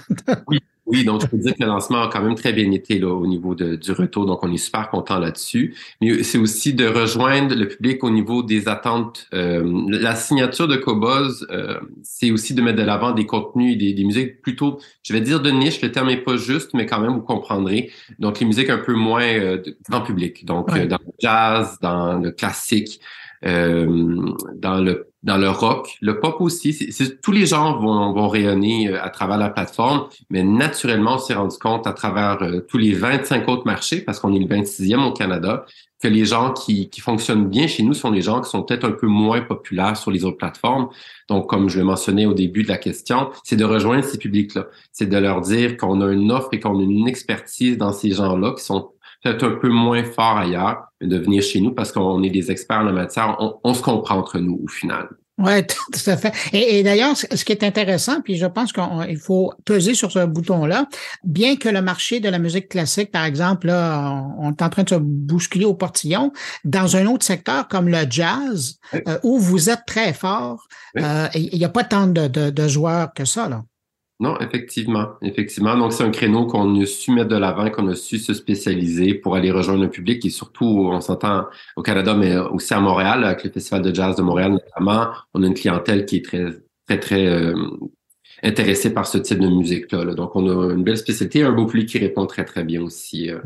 oui, oui, donc je peux dire que le lancement a quand même très bien été là, au niveau de, du retour, donc on est super content là-dessus. Mais c'est aussi de rejoindre le public au niveau des attentes. Euh, la signature de Cobuzz, euh, c'est aussi de mettre de l'avant des contenus, des, des musiques plutôt, je vais dire de niche, le terme est pas juste, mais quand même vous comprendrez. Donc les musiques un peu moins euh, grand public, donc euh, dans le jazz, dans le classique. Euh, dans le dans le rock, le pop aussi. Tous les genres vont, vont rayonner euh, à travers la plateforme, mais naturellement, on s'est rendu compte à travers euh, tous les 25 autres marchés, parce qu'on est le 26e au Canada, que les gens qui, qui fonctionnent bien chez nous sont les gens qui sont peut-être un peu moins populaires sur les autres plateformes. Donc, comme je le mentionnais au début de la question, c'est de rejoindre ces publics-là. C'est de leur dire qu'on a une offre et qu'on a une expertise dans ces gens-là qui sont peut-être un peu moins fort ailleurs, de venir chez nous parce qu'on est des experts en la matière. On, on se comprend entre nous au final. Oui, tout à fait. Et, et d'ailleurs, ce qui est intéressant, puis je pense qu'il faut peser sur ce bouton-là, bien que le marché de la musique classique, par exemple, là, on est en train de se bousculer au portillon, dans un autre secteur comme le jazz, euh, où vous êtes très fort, euh, il n'y a pas tant de, de, de joueurs que ça. Là. Non, effectivement, effectivement. Donc, c'est un créneau qu'on a su mettre de l'avant, qu'on a su se spécialiser pour aller rejoindre un public et surtout, on s'entend au Canada, mais aussi à Montréal, avec le Festival de jazz de Montréal notamment. On a une clientèle qui est très, très, très euh, intéressée par ce type de musique-là. Donc, on a une belle spécialité, un beau public qui répond très, très bien aussi. Euh.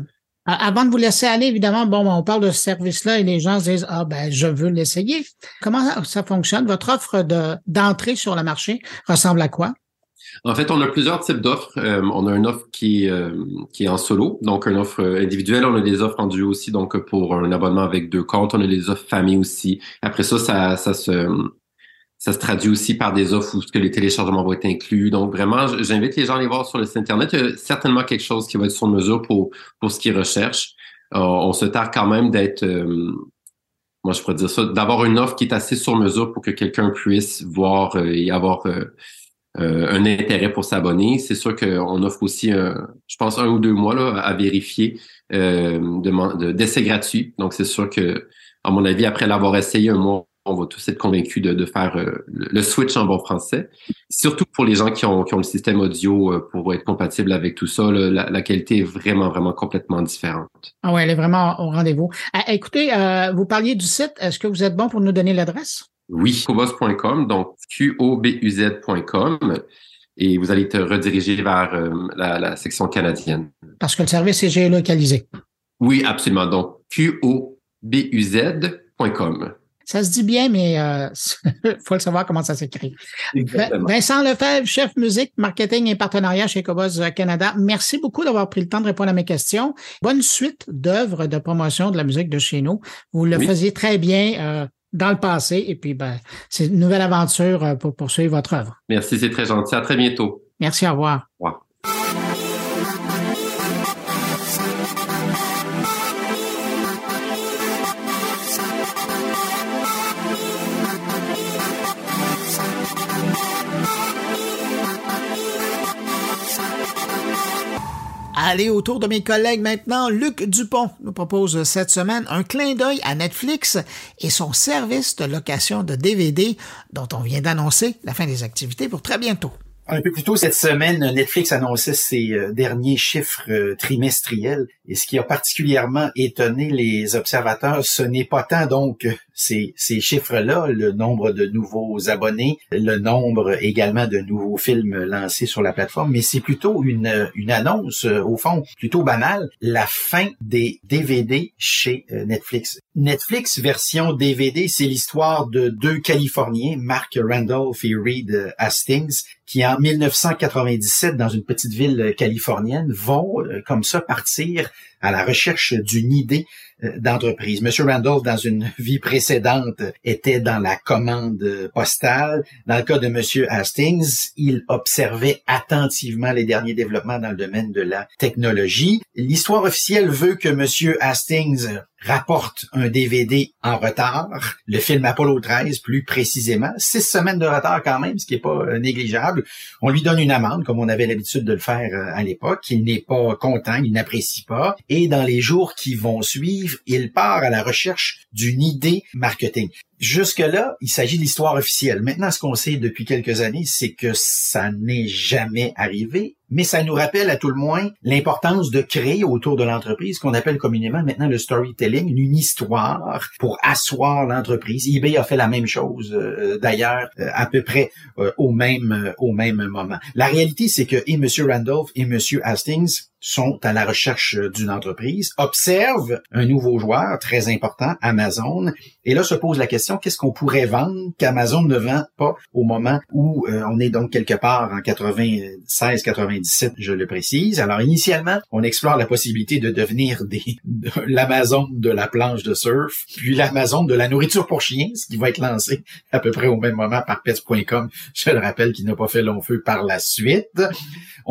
Avant de vous laisser aller, évidemment, bon, on parle de ce service-là et les gens se disent Ah ben, je veux l'essayer. Comment ça fonctionne? Votre offre de d'entrée sur le marché ressemble à quoi? En fait, on a plusieurs types d'offres. Euh, on a une offre qui, euh, qui est en solo, donc une offre individuelle. On a des offres en duo aussi, donc pour un abonnement avec deux comptes. On a des offres famille aussi. Après ça, ça, ça se ça se traduit aussi par des offres où que les téléchargements vont être inclus. Donc vraiment, j'invite les gens à aller voir sur le site internet. Il y a certainement quelque chose qui va être sur mesure pour pour ce qu'ils recherchent. Euh, on se tarde quand même d'être moi je pourrais dire ça, d'avoir une offre qui est assez sur mesure pour que quelqu'un puisse voir et avoir euh, un intérêt pour s'abonner. C'est sûr qu'on offre aussi, je pense, un ou deux mois là, à vérifier euh, d'essais gratuits. Donc, c'est sûr que, à mon avis, après l'avoir essayé un mois, on va tous être convaincus de, de faire euh, le switch en bon français. Surtout pour les gens qui ont, qui ont le système audio euh, pour être compatible avec tout ça, la, la, qualité est vraiment, vraiment complètement différente. Ah ouais, elle est vraiment au rendez-vous. Ah, écoutez, vous parliez du site. Est-ce que vous êtes bon pour nous donner l'adresse? Oui, cobuz.com, donc Q-O-B-U-Z.com, et vous allez être redirigé vers euh, la, la, section canadienne. Parce que le service est géolocalisé. Oui, absolument. Donc, Q-O-B-U-Z.com. Ça se dit bien, mais il euh, faut le savoir comment ça s'écrit. Vincent Lefebvre, chef musique, marketing et partenariat chez Cobos Canada. Merci beaucoup d'avoir pris le temps de répondre à mes questions. Bonne suite d'œuvres de promotion de la musique de chez nous. Vous le faisiez très bien. Euh, dans le passé. Et puis, ben, c'est une nouvelle aventure euh, pour poursuivre votre œuvre. Merci, c'est très gentil. À très bientôt. Merci, au revoir. Au revoir. Allez, autour de mes collègues maintenant, Luc Dupont nous propose cette semaine un clin d'œil à Netflix et son service de location de DVD dont on vient d'annoncer la fin des activités pour très bientôt. Un peu plus tôt cette semaine, Netflix annonçait ses euh, derniers chiffres euh, trimestriels Et ce qui a particulièrement étonné les observateurs, ce n'est pas tant donc ces, ces chiffres-là, le nombre de nouveaux abonnés, le nombre également de nouveaux films lancés sur la plateforme, mais c'est plutôt une, une annonce, euh, au fond, plutôt banale, la fin des DVD chez euh, Netflix. Netflix version DVD, c'est l'histoire de deux Californiens, Mark Randolph et Reed Hastings, qui en 1997, dans une petite ville californienne, vont euh, comme ça partir à la recherche d'une idée euh, d'entreprise. Monsieur Randolph, dans une vie précédente, était dans la commande postale. Dans le cas de Monsieur Hastings, il observait attentivement les derniers développements dans le domaine de la technologie. L'histoire officielle veut que Monsieur Hastings rapporte un DVD en retard, le film Apollo 13 plus précisément, six semaines de retard quand même, ce qui est pas euh, négligeable. On lui donne une amende, comme on avait l'habitude de le faire euh, à l'époque. Il n'est pas content, il n'apprécie pas. Et dans les jours qui vont suivre, il part à la recherche d'une idée marketing. Jusque-là, il s'agit de l'histoire officielle. Maintenant, ce qu'on sait depuis quelques années, c'est que ça n'est jamais arrivé, mais ça nous rappelle à tout le moins l'importance de créer autour de l'entreprise qu'on appelle communément maintenant le storytelling, une histoire pour asseoir l'entreprise. eBay a fait la même chose, euh, d'ailleurs, euh, à peu près euh, au même au même moment. La réalité, c'est que et M. Randolph et M. Hastings sont à la recherche d'une entreprise, observent un nouveau joueur très important, Amazon, et là se pose la question, qu'est-ce qu'on pourrait vendre qu'Amazon ne vend pas au moment où euh, on est donc quelque part en 96-97, je le précise. Alors initialement, on explore la possibilité de devenir l'Amazon de la planche de surf, puis l'Amazon de la nourriture pour chiens, ce qui va être lancé à peu près au même moment par Pets.com. Je le rappelle qu'il n'a pas fait long feu par la suite.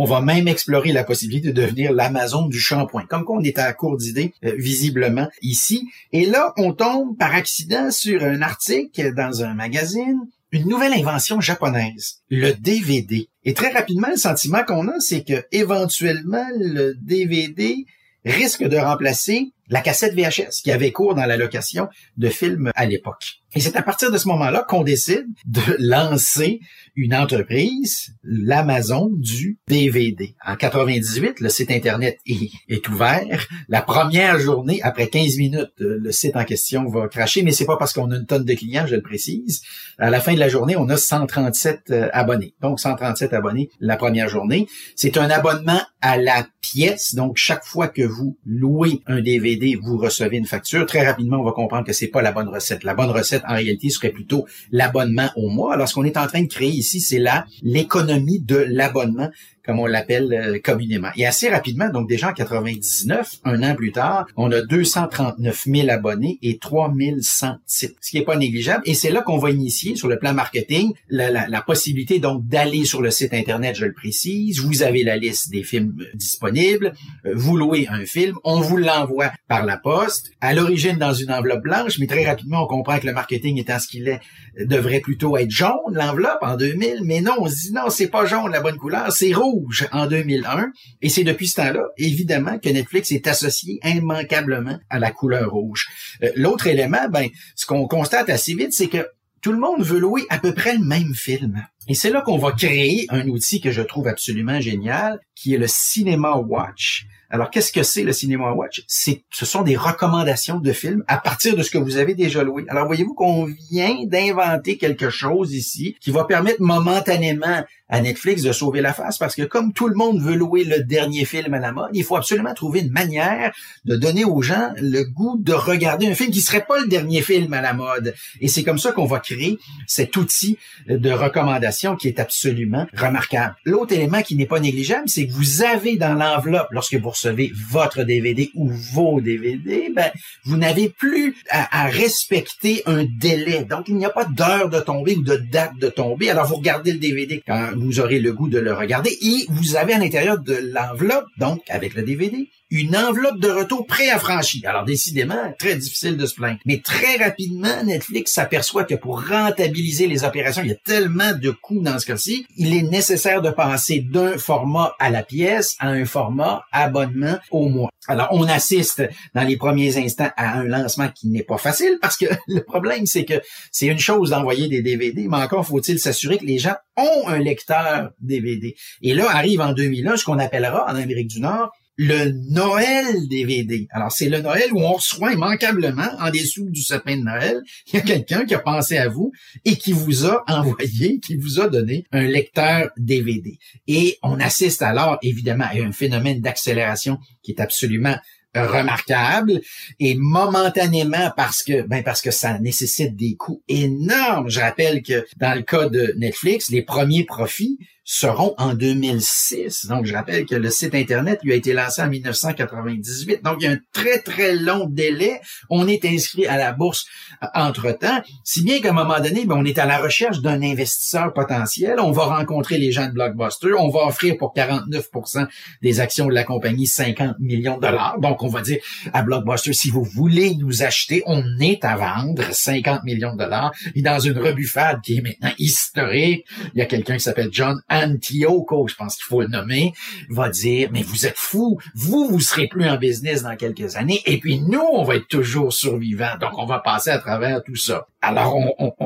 On va même explorer la possibilité de devenir l'Amazon du shampoing. Comme qu'on est à court d'idées, euh, visiblement, ici. Et là, on tombe par accident sur un article dans un magazine une nouvelle invention japonaise, le DVD. Et très rapidement, le sentiment qu'on a, c'est que éventuellement le DVD risque de remplacer la cassette VHS qui avait cours dans la location de films à l'époque. Et c'est à partir de ce moment-là qu'on décide de lancer une entreprise, l'Amazon du DVD. En 98, le site Internet est, ouvert. La première journée, après 15 minutes, le site en question va cracher, mais c'est pas parce qu'on a une tonne de clients, je le précise. À la fin de la journée, on a 137 euh, abonnés. Donc, 137 abonnés la première journée. C'est un abonnement à la pièce. Donc, chaque fois que vous louez un DVD, vous recevez une facture. Très rapidement, on va comprendre que c'est pas la bonne recette. La bonne recette, en réalité, serait plutôt l'abonnement au mois. Alors, ce qu'on est en train de créer ici, c'est là l'économie de l'abonnement comme on l'appelle euh, communément. Et assez rapidement, donc déjà en 99, un an plus tard, on a 239 000 abonnés et 3100 sites, ce qui est pas négligeable. Et c'est là qu'on va initier sur le plan marketing la, la, la possibilité donc d'aller sur le site internet, je le précise. Vous avez la liste des films disponibles. Euh, vous louez un film, on vous l'envoie par la poste. À l'origine dans une enveloppe blanche, mais très rapidement on comprend que le marketing étant ce qu'il est devrait plutôt être jaune l'enveloppe en 2000. Mais non, on se dit non, c'est pas jaune la bonne couleur, c'est rouge en 2001. Et c'est depuis ce temps-là, évidemment, que Netflix est associé immanquablement à la couleur rouge. Euh, l'autre élément, ben, ce qu'on constate assez vite, c'est que tout le monde veut louer à peu près le même film. Et c'est là qu'on va créer un outil que je trouve absolument génial, qui est le Cinema Watch. Alors, qu'est-ce que c'est le Cinema Watch? C'est, ce sont des recommandations de films à partir de ce que vous avez déjà loué. Alors, voyez-vous qu'on vient d'inventer quelque chose ici qui va permettre momentanément à Netflix de sauver la face parce que comme tout le monde veut louer le dernier film à la mode, il faut absolument trouver une manière de donner aux gens le goût de regarder un film qui serait pas le dernier film à la mode. Et c'est comme ça qu'on va créer cet outil de recommandation qui est absolument remarquable. L'autre élément qui n'est pas négligeable, c'est que vous avez dans l'enveloppe, lorsque vous recevez votre DVD ou vos DVD, ben, vous n'avez plus à, à respecter un délai. Donc, il n'y a pas d'heure de tomber ou de date de tomber. Alors, vous regardez le DVD quand vous aurez le goût de le regarder. Et vous avez à l'intérieur de l'enveloppe, donc avec le DVD, une enveloppe de retour préaffranchie. Alors décidément, très difficile de se plaindre. Mais très rapidement, Netflix s'aperçoit que pour rentabiliser les opérations, il y a tellement de coûts dans ce cas-ci, il est nécessaire de passer d'un format à la pièce à un format abonnement au mois. Alors on assiste dans les premiers instants à un lancement qui n'est pas facile parce que le problème c'est que c'est une chose d'envoyer des DVD, mais encore faut-il s'assurer que les gens ont un lecteur DVD. Et là arrive en 2001 ce qu'on appellera en Amérique du Nord le Noël DVD. Alors, c'est le Noël où on reçoit immanquablement, en dessous du sapin de Noël, il y a quelqu'un qui a pensé à vous et qui vous a envoyé, qui vous a donné un lecteur DVD. Et on assiste alors, évidemment, à un phénomène d'accélération qui est absolument remarquable et momentanément parce que ben parce que ça nécessite des coûts énormes. Je rappelle que dans le cas de Netflix, les premiers profits seront en 2006. Donc, je rappelle que le site Internet lui a été lancé en 1998. Donc, il y a un très, très long délai. On est inscrit à la bourse euh, entre-temps, si bien qu'à un moment donné, ben, on est à la recherche d'un investisseur potentiel. On va rencontrer les gens de Blockbuster. On va offrir pour 49% des actions de la compagnie 50 millions de dollars. Donc, on va dire à Blockbuster, si vous voulez nous acheter, on est à vendre 50 millions de dollars. Et dans une rebuffade qui est maintenant historique, il y a quelqu'un qui s'appelle John Antioco, je pense qu'il faut le nommer, va dire, mais vous êtes fous, vous, vous serez plus en business dans quelques années, et puis nous, on va être toujours survivants, donc on va passer à travers tout ça. Alors,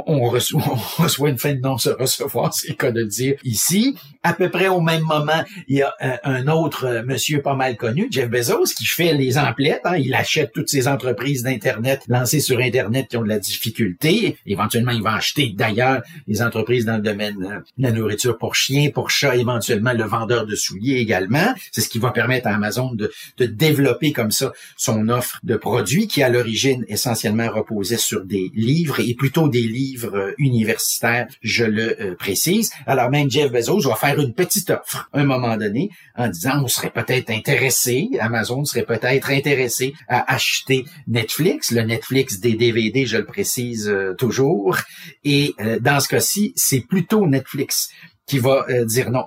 on, reçoit, on reçoit une fin de non se recevoir, c'est le cas de le dire ici. À peu près au même moment, il y a euh, un autre euh, monsieur pas mal connu, Jeff Bezos, qui fait les emplettes. Hein. il achète toutes ces entreprises d'Internet lancées sur Internet qui ont de la difficulté. Éventuellement, il va acheter d'ailleurs les entreprises dans le domaine euh, de la nourriture pour chiens, pour chats, éventuellement le vendeur de souliers également. C'est ce qui va permettre à Amazon de, de développer comme ça son offre de produits qui, à l'origine, essentiellement reposait sur des livres et plutôt des livres euh, universitaires, je le euh, précise. Alors même Jeff Bezos va faire une petite offre à un moment donné en disant on serait peut-être intéressé, Amazon serait peut-être intéressé à acheter Netflix, le Netflix des DVD, je le précise euh, toujours. Et dans ce cas-ci, c'est plutôt Netflix qui va dire non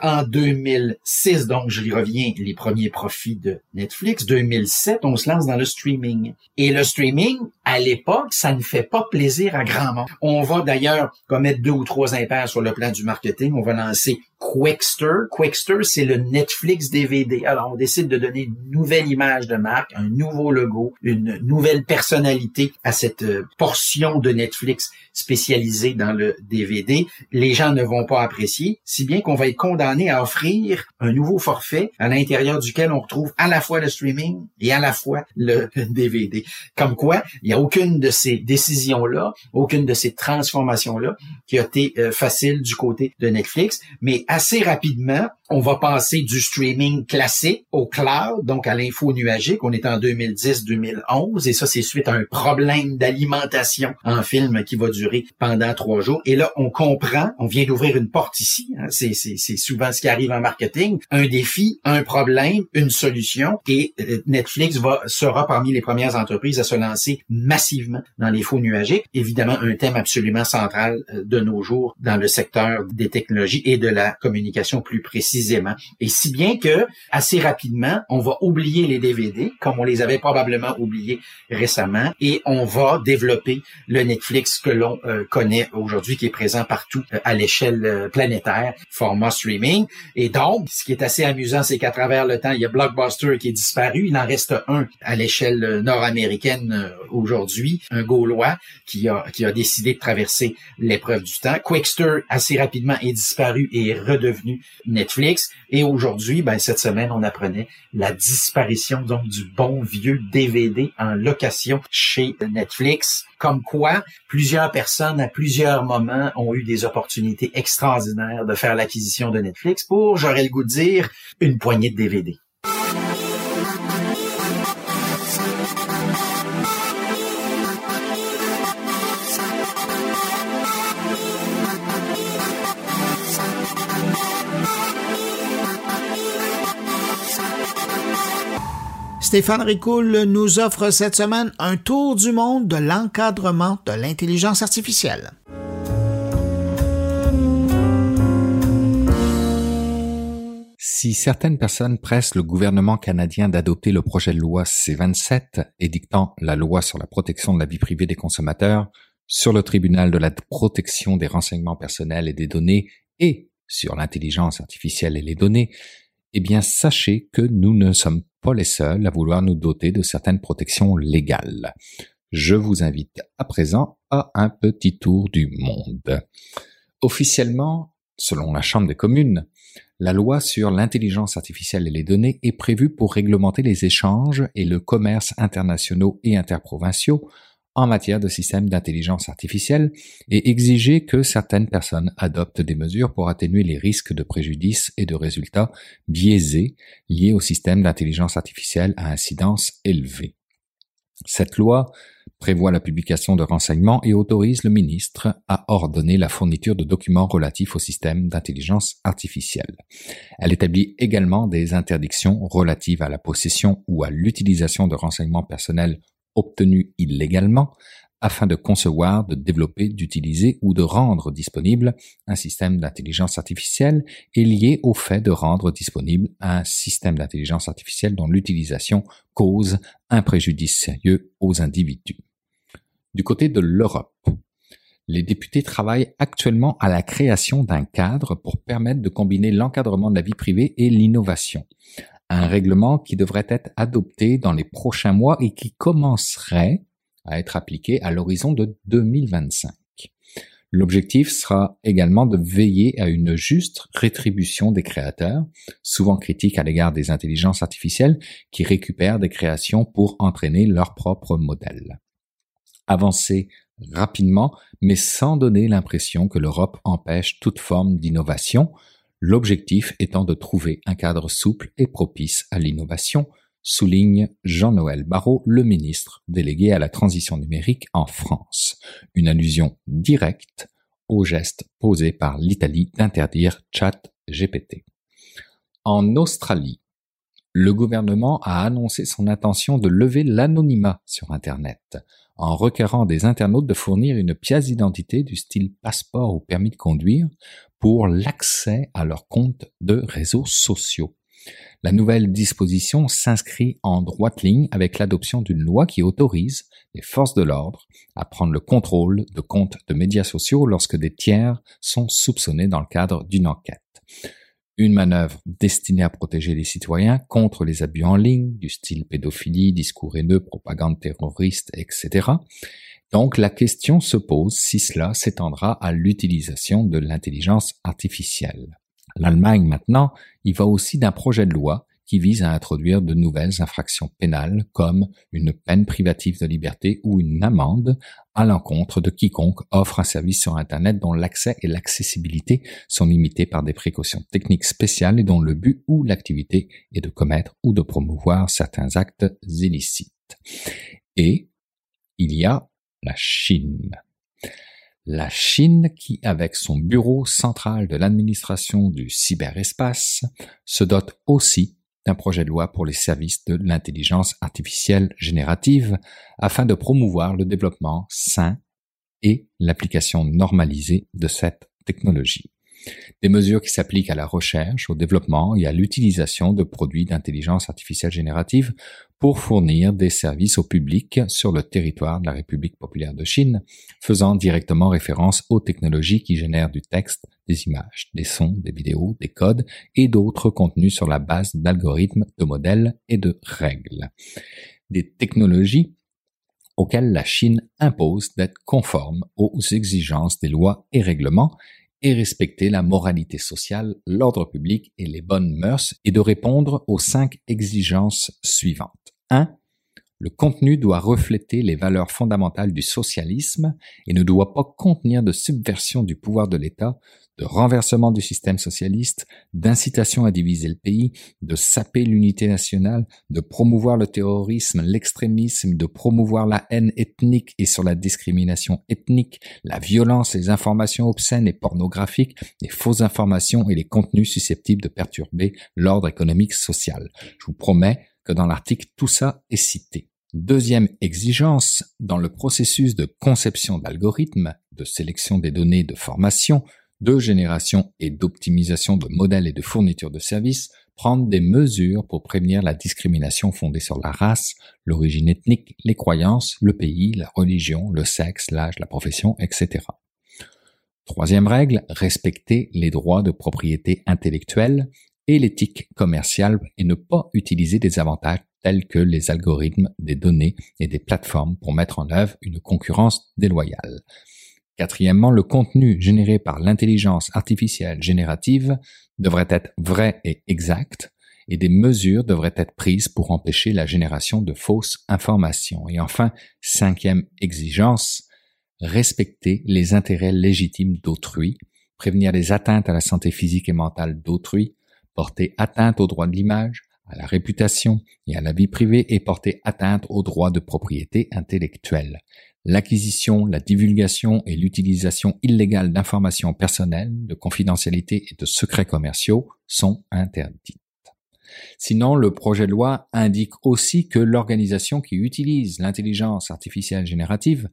en 2006, donc je lui reviens, les premiers profits de Netflix. 2007, on se lance dans le streaming. Et le streaming, à l'époque, ça ne fait pas plaisir à grand monde. On va d'ailleurs commettre deux ou trois impairs sur le plan du marketing. On va lancer Quickster. Quickster, c'est le Netflix DVD. Alors, on décide de donner une nouvelle image de marque, un nouveau logo, une nouvelle personnalité à cette euh, portion de Netflix spécialisée dans le DVD. Les gens ne vont pas apprécier, si bien qu'on va être condamné à offrir un nouveau forfait à l'intérieur duquel on retrouve à la fois le streaming et à la fois le DVD. Comme quoi, il n'y a aucune de ces décisions-là, aucune de ces transformations-là qui a été euh, facile du côté de Netflix, mais assez rapidement, on va passer du streaming classique au cloud, donc à l'info nuagique. On est en 2010-2011 et ça, c'est suite à un problème d'alimentation en film qui va durer pendant trois jours. Et là, on comprend, on vient d'ouvrir une porte ici. Hein, c'est, souvent ce qui arrive en marketing. Un défi, un problème, une solution. Et euh, Netflix sera parmi les premières entreprises à se lancer massivement dans l'info nuagique. Évidemment, un thème absolument central euh, de nos jours dans le secteur des technologies et de la communication plus précisément. Et si bien que, assez rapidement, on va oublier les DVD, comme on les avait probablement oubliés récemment, et on va développer le Netflix que l'on euh, connaît aujourd'hui, qui est présent partout euh, à l'échelle euh, planétaire, format streaming. Et donc, ce qui est assez amusant, c'est qu'à travers le temps, il y a Blockbuster qui est disparu. Il en reste un à l'échelle nord-américaine aujourd'hui, un Gaulois qui a, qui a décidé de traverser l'épreuve du temps. Quickster, assez rapidement, est disparu et est redevenu Netflix. Et aujourd'hui, ben, cette semaine, on apprenait la disparition donc du bon vieux DVD en location chez Netflix. Comme quoi, plusieurs personnes à plusieurs moments ont eu des opportunités extraordinaires de faire l'acquisition de Netflix pour, j'aurais le goût de dire, une poignée de DVD. Stéphane Ricoul nous offre cette semaine un tour du monde de l'encadrement de l'intelligence artificielle. Si certaines personnes pressent le gouvernement canadien d'adopter le projet de loi C-27 édictant la loi sur la protection de la vie privée des consommateurs, sur le tribunal de la protection des renseignements personnels et des données et sur l'intelligence artificielle et les données, eh bien sachez que nous ne sommes pas les seuls à vouloir nous doter de certaines protections légales. Je vous invite à présent à un petit tour du monde. Officiellement, selon la Chambre des communes, La loi sur l'intelligence artificielle et les données est prévue pour réglementer les échanges et le commerce internationaux et interprovinciaux en matière de systèmes d'intelligence artificielle et exiger que certaines personnes adoptent des mesures pour atténuer les risques de préjudice et de résultats biaisés liés au système d'intelligence artificielle à incidence élevée. Cette loi prévoit la publication de renseignements et autorise le ministre à ordonner la fourniture de documents relatifs au système d'intelligence artificielle. Elle établit également des interdictions relatives à la possession ou à l'utilisation de renseignements personnels obtenus illégalement afin de concevoir, de développer, d'utiliser ou de rendre disponible un système d'intelligence artificielle et lié au fait de rendre disponible un système d'intelligence artificielle dont l'utilisation cause un préjudice sérieux aux individus. Du côté de l'Europe, les députés travaillent actuellement à la création d'un cadre pour permettre de combiner l'encadrement de la vie privée et l'innovation. Un règlement qui devrait être adopté dans les prochains mois et qui commencerait à être appliqué à l'horizon de 2025. L'objectif sera également de veiller à une juste rétribution des créateurs, souvent critiques à l'égard des intelligences artificielles qui récupèrent des créations pour entraîner leur propre modèle. Avancer rapidement, mais sans donner l'impression que l'Europe empêche toute forme d'innovation, l'objectif étant de trouver un cadre souple et propice à l'innovation, souligne Jean-Noël Barrot, le ministre délégué à la transition numérique en France. Une allusion directe au geste posé par l'Italie d'interdire chat GPT. En Australie, le gouvernement a annoncé son intention de lever l'anonymat sur Internet en requérant des internautes de fournir une pièce d'identité du style passeport ou permis de conduire pour l'accès à leurs comptes de réseaux sociaux. La nouvelle disposition s'inscrit en droite ligne avec l'adoption d'une loi qui autorise les forces de l'ordre à prendre le contrôle de comptes de médias sociaux lorsque des tiers sont soupçonnés dans le cadre d'une enquête. Une manœuvre destinée à protéger les citoyens contre les abus en ligne, du style pédophilie, discours haineux, propagande terroriste, etc. Donc la question se pose si cela s'étendra à l'utilisation de l'intelligence artificielle. L'Allemagne maintenant y va aussi d'un projet de loi qui vise à introduire de nouvelles infractions pénales comme une peine privative de liberté ou une amende à l'encontre de quiconque offre un service sur Internet dont l'accès et l'accessibilité sont limités par des précautions techniques spéciales et dont le but ou l'activité est de commettre ou de promouvoir certains actes illicites. Et il y a la Chine la Chine qui, avec son bureau central de l'administration du cyberespace, se dote aussi d'un projet de loi pour les services de l'intelligence artificielle générative afin de promouvoir le développement sain et l'application normalisée de cette technologie. Des mesures qui s'appliquent à la recherche, au développement et à l'utilisation de produits d'intelligence artificielle générative pour fournir des services au public sur le territoire de la République populaire de Chine, faisant directement référence aux technologies qui génèrent du texte, des images, des sons, des vidéos, des codes et d'autres contenus sur la base d'algorithmes, de modèles et de règles. Des technologies auxquelles la Chine impose d'être conforme aux exigences des lois et règlements et respecter la moralité sociale, l'ordre public et les bonnes mœurs et de répondre aux cinq exigences suivantes. 1. Le contenu doit refléter les valeurs fondamentales du socialisme et ne doit pas contenir de subversion du pouvoir de l'État, de renversement du système socialiste, d'incitation à diviser le pays, de saper l'unité nationale, de promouvoir le terrorisme, l'extrémisme, de promouvoir la haine ethnique et sur la discrimination ethnique, la violence, les informations obscènes et pornographiques, les fausses informations et les contenus susceptibles de perturber l'ordre économique social. Je vous promets que dans l'article tout ça est cité. Deuxième exigence, dans le processus de conception d'algorithmes, de sélection des données de formation, de génération et d'optimisation de modèles et de fourniture de services, prendre des mesures pour prévenir la discrimination fondée sur la race, l'origine ethnique, les croyances, le pays, la religion, le sexe, l'âge, la profession, etc. Troisième règle, respecter les droits de propriété intellectuelle et l'éthique commerciale et ne pas utiliser des avantages tels que les algorithmes des données et des plateformes pour mettre en œuvre une concurrence déloyale. Quatrièmement, le contenu généré par l'intelligence artificielle générative devrait être vrai et exact, et des mesures devraient être prises pour empêcher la génération de fausses informations. Et enfin, cinquième exigence, respecter les intérêts légitimes d'autrui, prévenir les atteintes à la santé physique et mentale d'autrui, porter atteinte au droit de l'image, à la réputation et à la vie privée et porter atteinte aux droits de propriété intellectuelle. L'acquisition, la divulgation et l'utilisation illégale d'informations personnelles, de confidentialité et de secrets commerciaux sont interdites. Sinon, le projet de loi indique aussi que l'organisation qui utilise l'intelligence artificielle générative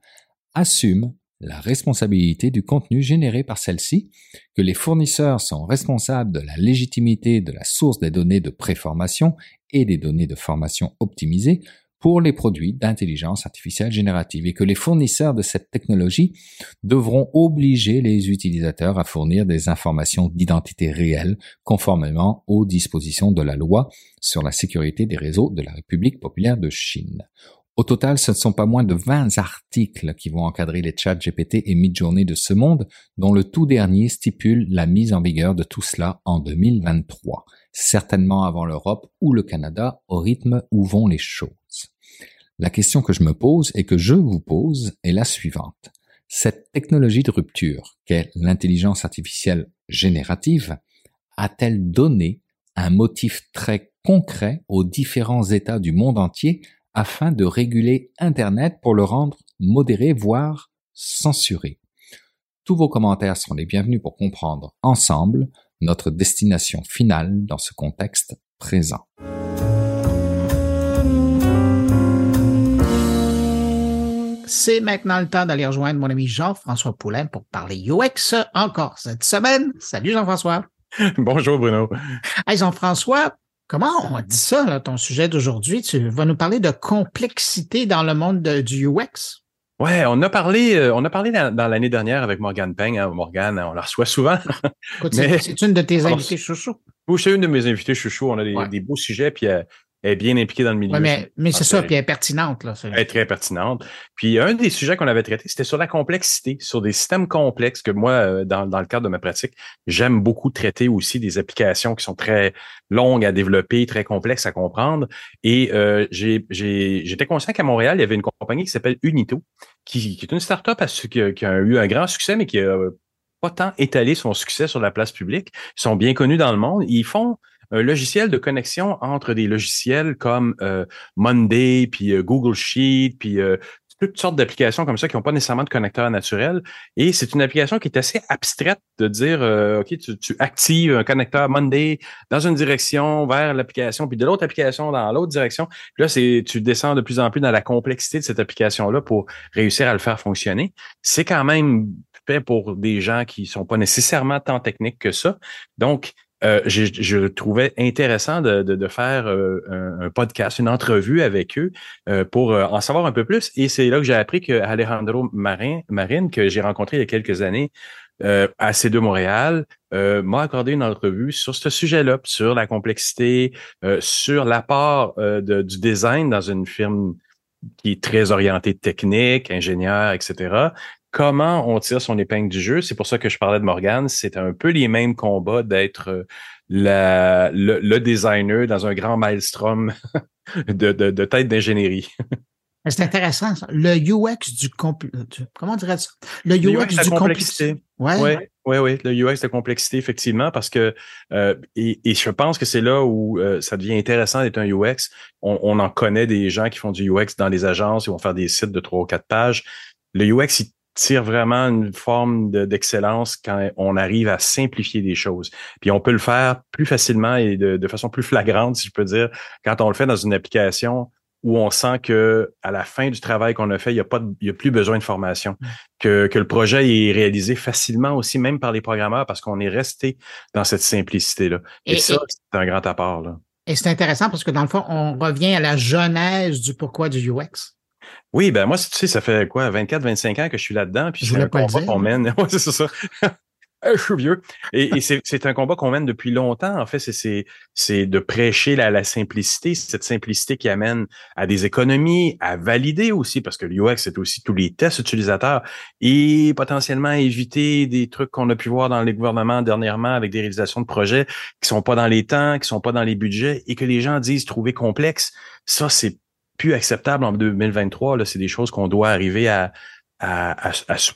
assume la responsabilité du contenu généré par celle-ci, que les fournisseurs sont responsables de la légitimité de la source des données de préformation et des données de formation optimisées pour les produits d'intelligence artificielle générative et que les fournisseurs de cette technologie devront obliger les utilisateurs à fournir des informations d'identité réelle conformément aux dispositions de la loi sur la sécurité des réseaux de la République populaire de Chine. Au total, ce ne sont pas moins de 20 articles qui vont encadrer les chats GPT et Midjourney de ce monde, dont le tout dernier stipule la mise en vigueur de tout cela en 2023, certainement avant l'Europe ou le Canada, au rythme où vont les choses. La question que je me pose et que je vous pose est la suivante. Cette technologie de rupture, qu'est l'intelligence artificielle générative, a-t-elle donné un motif très concret aux différents États du monde entier afin de réguler Internet pour le rendre modéré, voire censuré? Tous vos commentaires sont les bienvenus pour comprendre ensemble notre destination finale dans ce contexte présent. C'est maintenant le temps d'aller rejoindre mon ami Jean-François Poulain pour parler UX encore cette semaine. Salut Jean-François. Bonjour Bruno. Hey Jean-François, Comment on dit ça, là, ton sujet d'aujourd'hui? Tu vas nous parler de complexité dans le monde du UX? Ouais, on a parlé, euh, on a parlé dans, l'année dernière avec Morgane Peng. Hein, Morgane, on la reçoit souvent. c'est une de tes invités chouchou. Oui, c'est une de mes invités chouchou. On a des, des beaux sujets, puis est bien impliquée dans le milieu. mais, mais c'est ça, puis elle est pertinente. Là, elle est très pertinente. Puis un des sujets qu'on avait traité, c'était sur la complexité, sur des systèmes complexes que moi, euh, dans, dans le cadre de ma pratique, j'aime beaucoup traiter aussi des applications qui sont très longues à développer, très complexes à comprendre. Et euh, j'étais conscient qu'à Montréal, il y avait une compagnie qui s'appelle Unito, qui, qui, est une startup qui, qui a eu un grand succès, mais qui a pas tant étalé son succès sur la place publique. Ils sont bien connus dans le monde. Ils font un logiciel de connexion entre des logiciels comme euh, Monday, puis euh, Google Sheet, puis euh, toutes sortes d'applications comme ça qui n'ont pas nécessairement de connecteur naturel. Et c'est une application qui est assez abstraite de dire, OK, tu, actives un connecteur Monday dans une direction vers l'application, puis de l'autre application dans l'autre direction. Puis là, c'est tu descends de plus en plus dans la complexité de cette application-là pour réussir à le faire fonctionner. C'est quand même fait pour des gens qui sont pas nécessairement tant techniques que ça. Donc, euh, je, trouvais intéressant de, de, faire euh, un, podcast, une entrevue avec eux euh, pour en savoir un peu plus. Et c'est là que j'ai appris que Alejandro Marin, Marine, que j'ai rencontré il y a quelques années à C2 Montréal, m'a accordé une entrevue sur ce sujet-là, sur la complexité, sur l'apport du design dans une firme qui est très orientée technique, ingénieur, etc comment on tire son épingle du jeu. C'est pour ça que je parlais de Morgan. C'est un peu les mêmes combats d'être euh, le, designer dans un grand maelstrom de, de, tête d'ingénierie. C'est intéressant. Le UX du, comment dirait ça? Le UX, du complexité. Oui, ouais, ouais, ouais, le UX de complexité effectivement parce que euh, et, je pense que c'est là où euh, ça devient intéressant d'être un UX. On, on, en connaît des gens qui font du UX dans les agences, ils vont faire des sites de trois ou quatre pages. Le UX, il tire vraiment une forme d'excellence quand on arrive à simplifier des choses. Puis on peut le faire plus facilement et de, façon plus flagrante, si je peux dire, quand on le fait dans une application où on sent que à la fin du travail qu'on a fait, il n'y a pas, il y a plus besoin de formation, mm. que, que le projet est réalisé facilement aussi, même par les programmeurs, parce qu'on est resté dans cette simplicité-là. Et, ça, c'est un grand apport. Là. Et c'est intéressant parce que dans le fond, on revient à la genèse du pourquoi du UX. Oui, ben moi, tu sais, ça fait quoi, 24, 25 ans que je suis là-dedans, puis c'est un combat qu'on mène. c'est ça. je suis vieux. Et, c'est un combat qu'on mène depuis longtemps. En fait, c'est de prêcher la, la, simplicité, cette simplicité qui amène à des économies, à valider aussi, parce que l'UX, c'est aussi tous les tests utilisateurs et potentiellement éviter des trucs qu'on a pu voir dans les gouvernements dernièrement avec des réalisations de projets qui sont pas dans les temps, qui sont pas dans les budgets et que les gens disent trouver complexe. Ça, c'est plus acceptable en 2023. C'est des choses qu'on doit arriver à, à,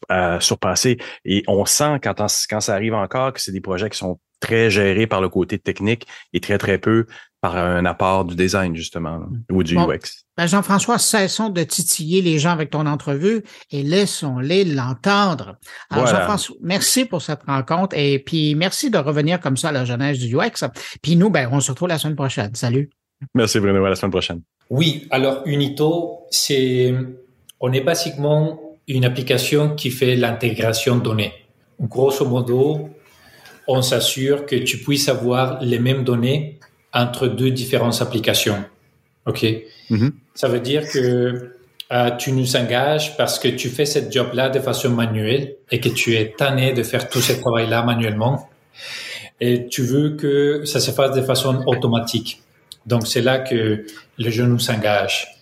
à, surpasser. Et on sent quand, quand ça arrive encore que c'est des projets qui sont très gérés par le côté technique et très, très peu par un apport du design, justement, ou du UX. Ben Jean-François, cessons de titiller les gens avec ton entrevue et laissons-les l'entendre. Alors, Jean-François, merci pour cette rencontre et puis merci de revenir comme ça à la jeunesse du UX. Puis nous, ben, on se retrouve la semaine prochaine. Salut. Merci Bruno, à la semaine prochaine. Oui, alors Unito, c'est, on est basiquement une application qui fait l'intégration données. Grosso modo, on s'assure que tu puisses avoir les mêmes données entre deux différentes applications. OK? Mm-hmm. Ça veut dire que euh, tu nous engages parce que tu fais cette job-là de façon manuelle et que tu es tanné de faire tout ce travail-là manuellement. Et tu veux que ça se fasse de façon automatique. Donc, c'est là que les gens nous engagent.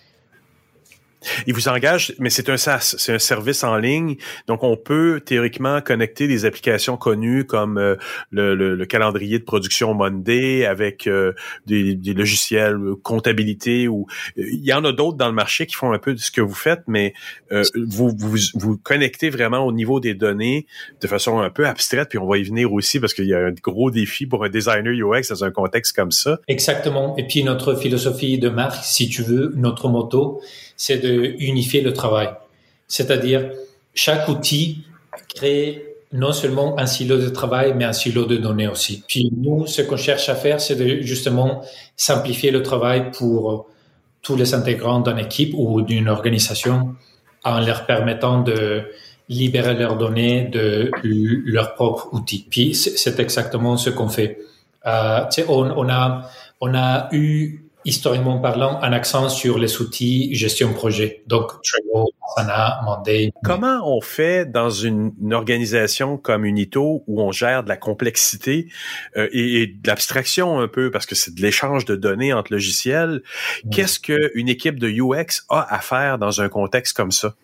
Il vous engage, mais c'est un SaaS, c'est un service en ligne. Donc, on peut théoriquement connecter des applications connues comme euh, le, le, calendrier de production Monday avec euh, des, des, logiciels comptabilité ou euh, il y en a d'autres dans le marché qui font un peu de ce que vous faites, mais vous, vous vous connectez vraiment au niveau des données de façon un peu abstraite. Puis on va y venir aussi parce qu'il y a un gros défi pour un designer UX dans un contexte comme ça. Exactement. Et puis notre philosophie de marque, si tu veux, notre motto c'est de unifier le travail. C'est-à-dire, chaque outil crée non seulement un silo de travail, mais un silo de données aussi. Puis nous, ce qu'on cherche à faire, c'est de justement simplifier le travail pour tous les intégrants d'une équipe ou d'une organisation en leur permettant de libérer leurs données de leurs propres outils. Puis c'est exactement ce qu'on fait. Euh, on, on, a, on a eu historiquement parlant, un accent sur les outils gestion projet. Donc, Trello, Asana, Monday. Comment on fait dans une, organisation comme Unito où on gère de la complexité euh, et, de l'abstraction un peu parce que c'est de l'échange de données entre logiciels? Qu'est-ce qu'une équipe de UX a à faire dans un contexte comme ça?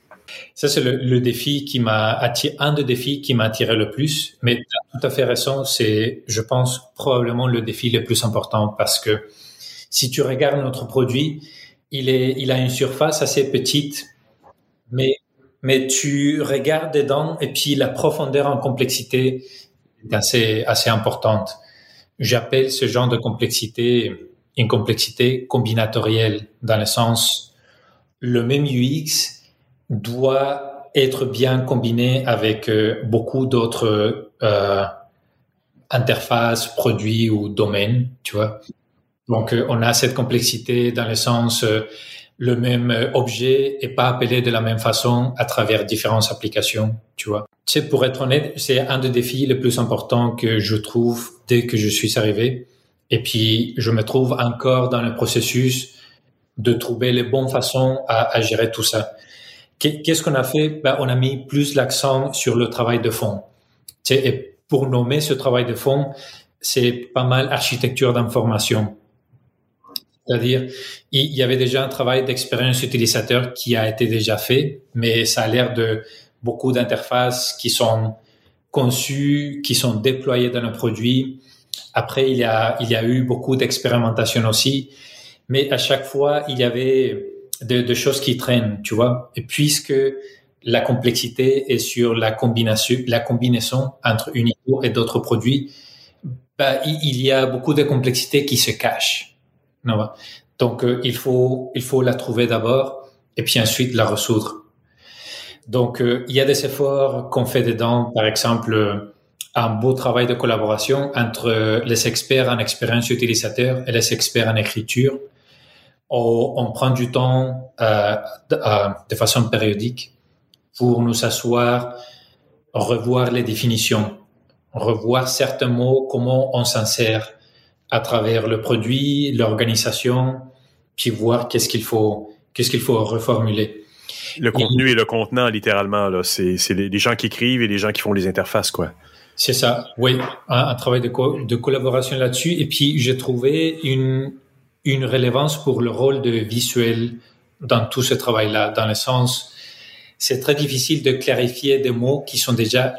Ça, c'est le, défi qui m'a attiré, un des défis qui m'a attiré le plus. Mais tout à fait raison, c'est, je pense, probablement le défi le plus important parce que si tu regardes notre produit, il, est, il a une surface assez petite, mais, mais tu regardes dedans et puis la profondeur en complexité est assez, assez importante. J'appelle ce genre de complexité une complexité combinatorielle, dans le sens, le même UX doit être bien combiné avec euh, beaucoup d'autres euh, interfaces, produits ou domaines, tu vois. Donc, euh, on a cette complexité dans le sens euh, le même euh, objet est pas appelé de la même façon à travers différentes applications, tu vois. C'est pour être honnête, c'est un des défis les plus importants que je trouve dès que je suis arrivé. Et puis, je me trouve encore dans le processus de trouver les bonnes façons à, à gérer tout ça. Qu'est-ce qu'on a fait? Ben, On a mis plus l'accent sur le travail de fond. Et pour nommer ce travail de fond, c'est pas mal architecture d'information. C'est-à-dire, il y avait déjà un travail d'expérience utilisateur qui a été déjà fait, mais ça a l'air de beaucoup d'interfaces qui sont conçues, qui sont déployées dans le produit. Après, il y a, il y a eu beaucoup d'expérimentation aussi, mais à chaque fois, il y avait des choses qui traînent, tu vois. Et puisque la complexité est sur la combinaison, la combinaison entre Unito et d'autres produits, bah, il y a beaucoup de complexité qui se cachent. Donc, euh, il, faut, il faut la trouver d'abord et puis ensuite la résoudre. Donc, euh, il y a des efforts qu'on fait dedans, par exemple, un beau travail de collaboration entre les experts en expérience utilisateur et les experts en écriture. On, on prend du temps euh, de, euh, de façon périodique pour nous asseoir, revoir les définitions, revoir certains mots, comment on s'en sert, à travers le produit, l'organisation, puis voir qu'est-ce qu'il faut, qu'est-ce qu'il faut reformuler. Le contenu et, le contenant, littéralement, là, c'est, c'est les, gens qui écrivent et les gens qui font les interfaces, quoi. C'est ça, oui, un, un travail de, co- de collaboration là-dessus. Et puis, j'ai trouvé une, une relevance pour le rôle de visuel dans tout ce travail-là, dans le sens, c'est très difficile de clarifier des mots qui sont déjà,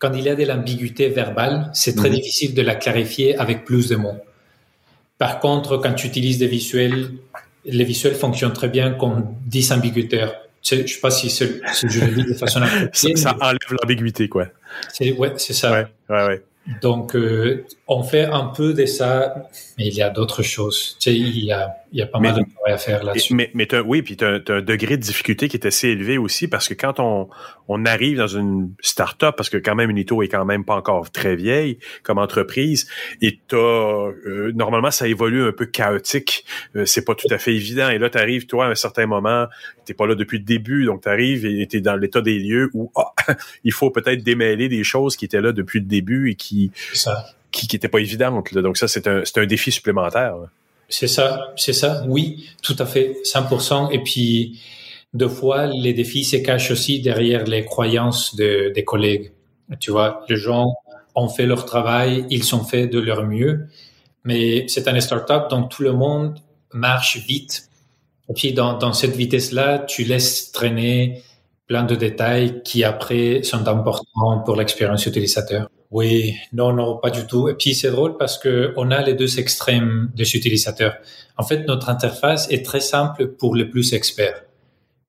quand il y a de l'ambiguïté verbale, c'est très Mhm. difficile de la clarifier avec plus de mots. Par contre, quand tu utilises des visuels, les visuels fonctionnent très bien comme disambiguateurs. Je ne sais pas si, c'est- si je le dis de façon Ça, appropriée, ça mais enlève l'ambiguïté, quoi. c'est ouais, c'est ça. Ouais, ouais, ouais. Donc, euh, on fait un peu de ça, mais il y a d'autres choses. Tu sais, il y a, il y a pas Mais- mal de travail à faire là-dessus. mais mais t'as- oui, puis tu as, un degré de difficulté qui est assez élevé aussi parce que quand on, on arrive dans une start-up, parce que quand même Unito est quand même pas encore très vieille comme entreprise, et t'as euh, normalement ça évolue un peu chaotique, euh, c'est pas tout à fait évident. Et là, tu arrives, toi, à un certain moment, t'es pas là depuis le début, donc tu arrives et tu es dans l'état des lieux où ah, il faut peut-être démêler des choses qui étaient là depuis le début et qui ça. qui, qui étaient pas évidentes. là. Donc ça, c'est un, c'est un défi supplémentaire. C'est ça, c'est ça. Oui, tout à fait, 100%. Et puis, deux fois, les défis se cachent aussi derrière les croyances de, des collègues. Tu vois, les gens ont fait leur travail, ils ont fait de leur mieux, mais c'est un start-up, donc tout le monde marche vite. Et puis, dans, dans cette vitesse-là, tu laisses traîner plein de détails qui après sont importants pour l'expérience utilisateur. Oui, non, non, pas du tout. Et puis c'est drôle parce que on a les deux extrêmes des utilisateurs. En fait, notre interface est très simple pour les plus experts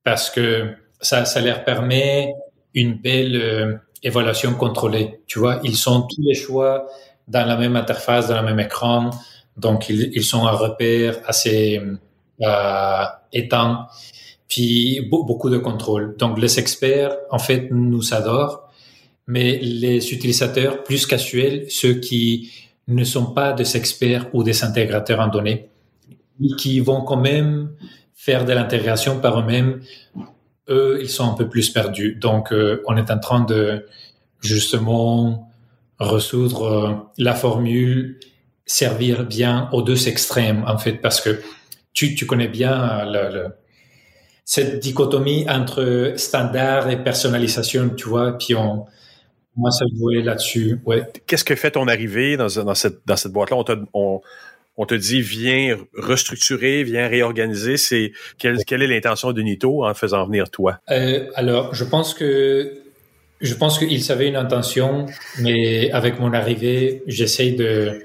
parce que ça, ça leur permet une belle euh, évaluation contrôlée. Tu vois, ils sont tous les choix dans la même interface, dans le même écran, donc ils, sont un repère assez euh, puis be- beaucoup de contrôle. Donc les experts, en fait, nous adorent mais les utilisateurs plus casuels, ceux qui ne sont pas des experts ou des intégrateurs en données, qui vont quand même faire de l'intégration par eux-mêmes, eux, ils sont un peu plus perdus. Donc, euh, on est en train de justement résoudre euh, la formule, servir bien aux deux extrêmes, en fait, parce que tu, tu connais bien le, le, cette dichotomie entre standard et personnalisation, tu vois, puis on, moi, ça jouait là-dessus, ouais. Qu'est-ce que fait ton arrivée dans, dans cette, dans cette boîte-là? On te, on, on te dit, viens restructurer, viens réorganiser. C'est quelle, quelle est l'intention de Nito en faisant venir toi? Euh, alors, je pense que je pense qu'il savait une intention, mais avec mon arrivée, j'essaye de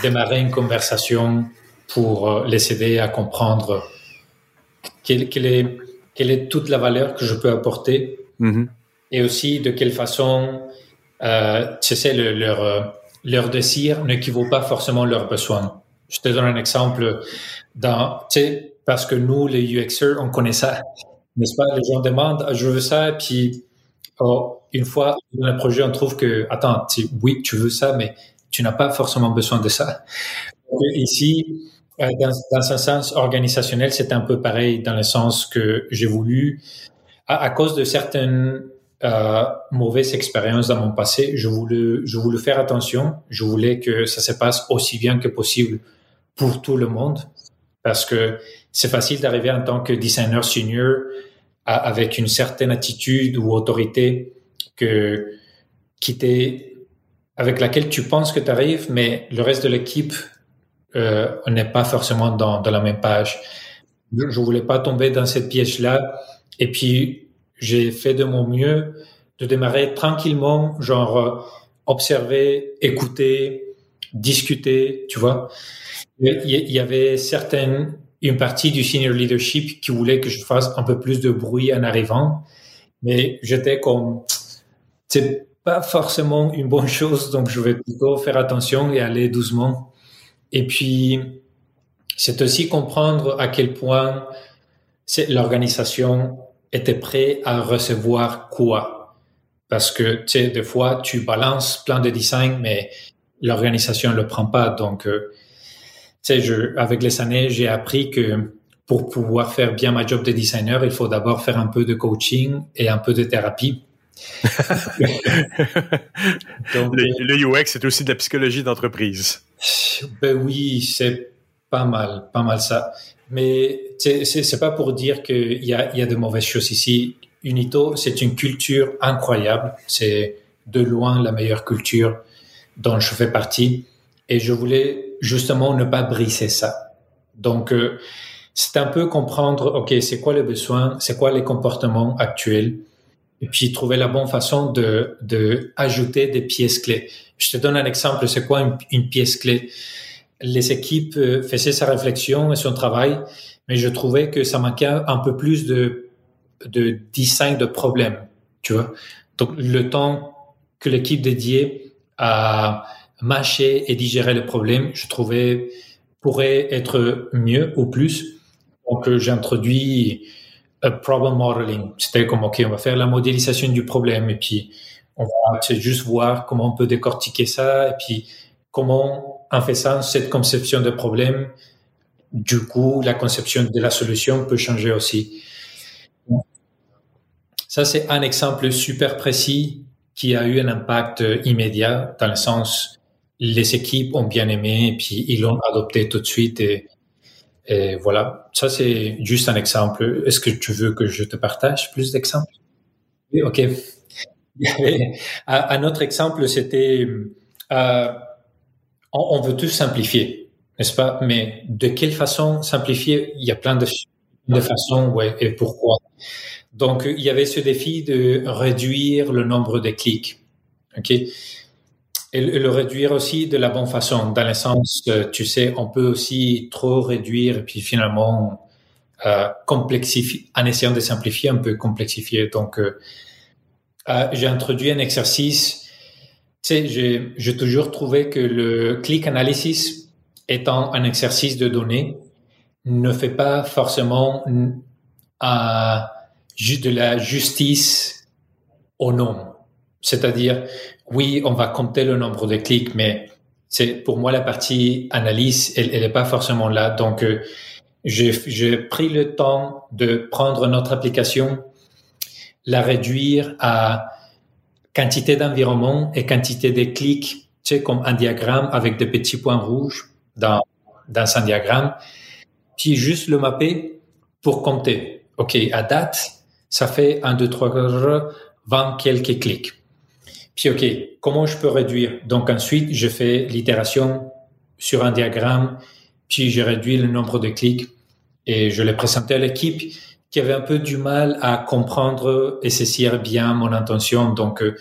démarrer une conversation pour euh, les aider à comprendre quelle, quelle, est, quelle est toute la valeur que je peux apporter Mhm. et aussi de quelle façon, euh, tu sais, le- leur, euh, leur désir n'équivaut pas forcément leurs besoins. Je te donne un exemple. Dans, tu sais, parce que nous, les UXers, on connaît ça, n'est-ce pas? Les gens demandent, Ah, je veux ça, puis oh, une fois dans le projet, on trouve que, attends, tu- oui, tu veux ça, mais tu n'as pas forcément besoin de ça. Donc, Ici, dans, dans un sens organisationnel, c'est un peu pareil, dans le sens que j'ai voulu, à, cause de certaines euh, mauvaises expériences dans mon passé, je voulais, je voulais faire attention. Je voulais que ça se passe aussi bien que possible pour tout le monde, parce que c'est facile d'arriver en tant que designer senior avec une certaine attitude ou autorité que qui avec laquelle tu penses que tu arrives, mais le reste de l'équipe euh, on n'est pas forcément dans, la même page. Je, voulais pas tomber dans cette piège-là. Et puis, j'ai fait de mon mieux de démarrer tranquillement, genre euh, observer, écouter, discuter, tu vois. Il y avait certaines, une partie du senior leadership qui voulait que je fasse un peu plus de bruit en arrivant, mais j'étais comme, c'est pas forcément une bonne chose, donc je vais plutôt faire attention et aller doucement. Et puis, c'est aussi comprendre à quel point l'organisation était prête à recevoir quoi. Parce que, tu sais, des fois, tu balances plein de designs, mais l'organisation ne le prend pas. Donc, euh, tu sais, avec les années, j'ai appris que pour pouvoir faire bien ma job de designer, il faut d'abord faire un peu de coaching et un peu de thérapie. Donc, Le, le UX, c'est aussi de la psychologie d'entreprise. Ben oui, c'est pas mal, pas mal ça. Mais c'est pas pour dire qu'il y a, y a de mauvaises choses ici. Unito, c'est une culture incroyable. C'est de loin la meilleure culture dont je fais partie. Et je voulais justement ne pas briser ça. Donc, euh, c'est un peu comprendre, OK, c'est quoi le besoin, c'est quoi les comportements actuels, et puis trouver la bonne façon de, de ajouter des pièces clés. Je te donne un exemple, c'est quoi une, une, pièce clé? Les équipes euh, faisaient sa réflexion et son travail, mais je trouvais que ça manquait un peu plus de, de design de problèmes, tu vois? Donc, le temps que l'équipe dédiée à mâcher et digérer le problème, je trouvais pourrait être mieux ou plus. Donc, j'ai introduit problem modeling. C'était comme, OK, on va faire la modélisation du problème et puis on va juste voir comment on peut décortiquer ça et puis comment, en faisant cette conception de problème, du coup, la conception de la solution peut changer aussi. Ça, c'est un exemple super précis qui a eu un impact immédiat dans le sens les équipes ont bien aimé et puis ils l'ont adopté tout de suite et, et voilà. Ça, c'est juste un exemple. Est-ce que tu veux que je te partage plus d'exemples? Oui, OK. un autre exemple, c'était, euh, on, veut tout simplifier, n'est-ce pas? Mais de quelle façon simplifier? Il y a plein de, de façons, ouais, et pourquoi? Donc, il y avait ce défi de réduire le nombre de clics. OK? Et le réduire aussi de la bonne façon, dans le sens, tu sais, on peut aussi trop réduire et puis finalement euh, complexifier, en essayant de simplifier, on peut complexifier. Donc, euh, euh, j'ai introduit un exercice. Tu sais, j'ai toujours trouvé que le click analysis étant un exercice de données ne fait pas forcément euh, de la justice au nom. C'est-à-dire, oui, on va compter le nombre de clics, mais c'est pour moi la partie analyse, elle n'est pas forcément là. Donc, euh, j'ai pris le temps de prendre notre application, la réduire à quantité d'environnement et quantité de clics, tu sais, comme un diagramme avec des petits points rouges dans, dans un diagramme, puis juste le mapper pour compter. OK, à date, ça fait 1, 2, 3, 20 quelques clics. Puis, OK, comment je peux réduire? Donc, ensuite, je fais l'itération sur un diagramme, puis j'ai réduit le nombre de clics et je l'ai présenté à l'équipe qui avait un peu du mal à comprendre et saisir bien mon intention. Donc, euh,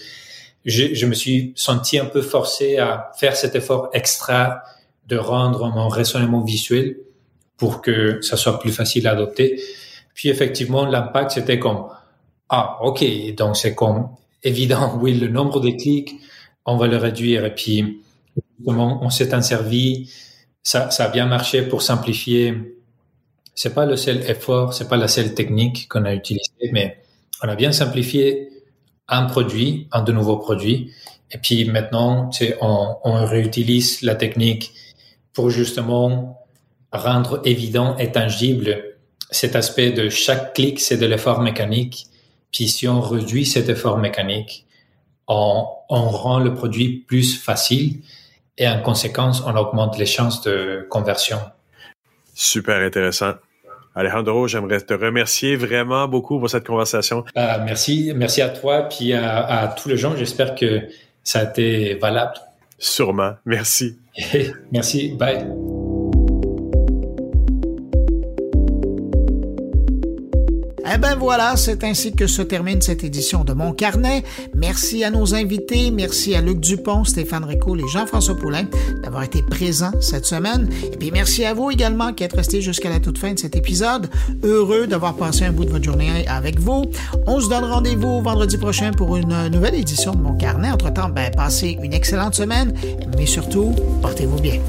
je, je, me suis senti un peu forcé à faire cet effort extra de rendre mon raisonnement visuel pour que ça soit plus facile à adopter. Puis effectivement, l'impact, c'était comme, ah, ok, donc c'est comme évident, oui, le nombre de clics, on va le réduire. Et puis, comment on s'est servi, ça, a bien marché pour simplifier. C'est pas le seul effort, c'est pas la seule technique qu'on a utilisée, mais on a bien simplifié un produit, un de nouveaux produits. Et puis maintenant, on, on réutilise la technique pour justement rendre évident et tangible cet aspect de chaque clic, c'est de l'effort mécanique puis si on réduit cet effort mécanique, on, on rend le produit plus facile et en conséquence, on augmente les chances de conversion. Super intéressant. Alejandro, j'aimerais te remercier vraiment beaucoup pour cette conversation. Euh, merci, merci à toi puis à, à tous les gens. J'espère que ça a été valable. Sûrement. Merci. merci. Bye. Eh ben voilà, c'est ainsi que se termine cette édition de Mon Carnet. Merci à nos invités, merci à Luc Dupont, Stéphane Rico et Jean-François Poulain d'avoir été présents cette semaine. Et puis merci à vous également qui êtes restés jusqu'à la toute fin de cet épisode. Heureux d'avoir passé un bout de votre journée avec vous. On se donne rendez-vous vendredi prochain pour une nouvelle édition de Mon Carnet. Entre-temps, ben, passez une excellente semaine, mais surtout, portez-vous bien.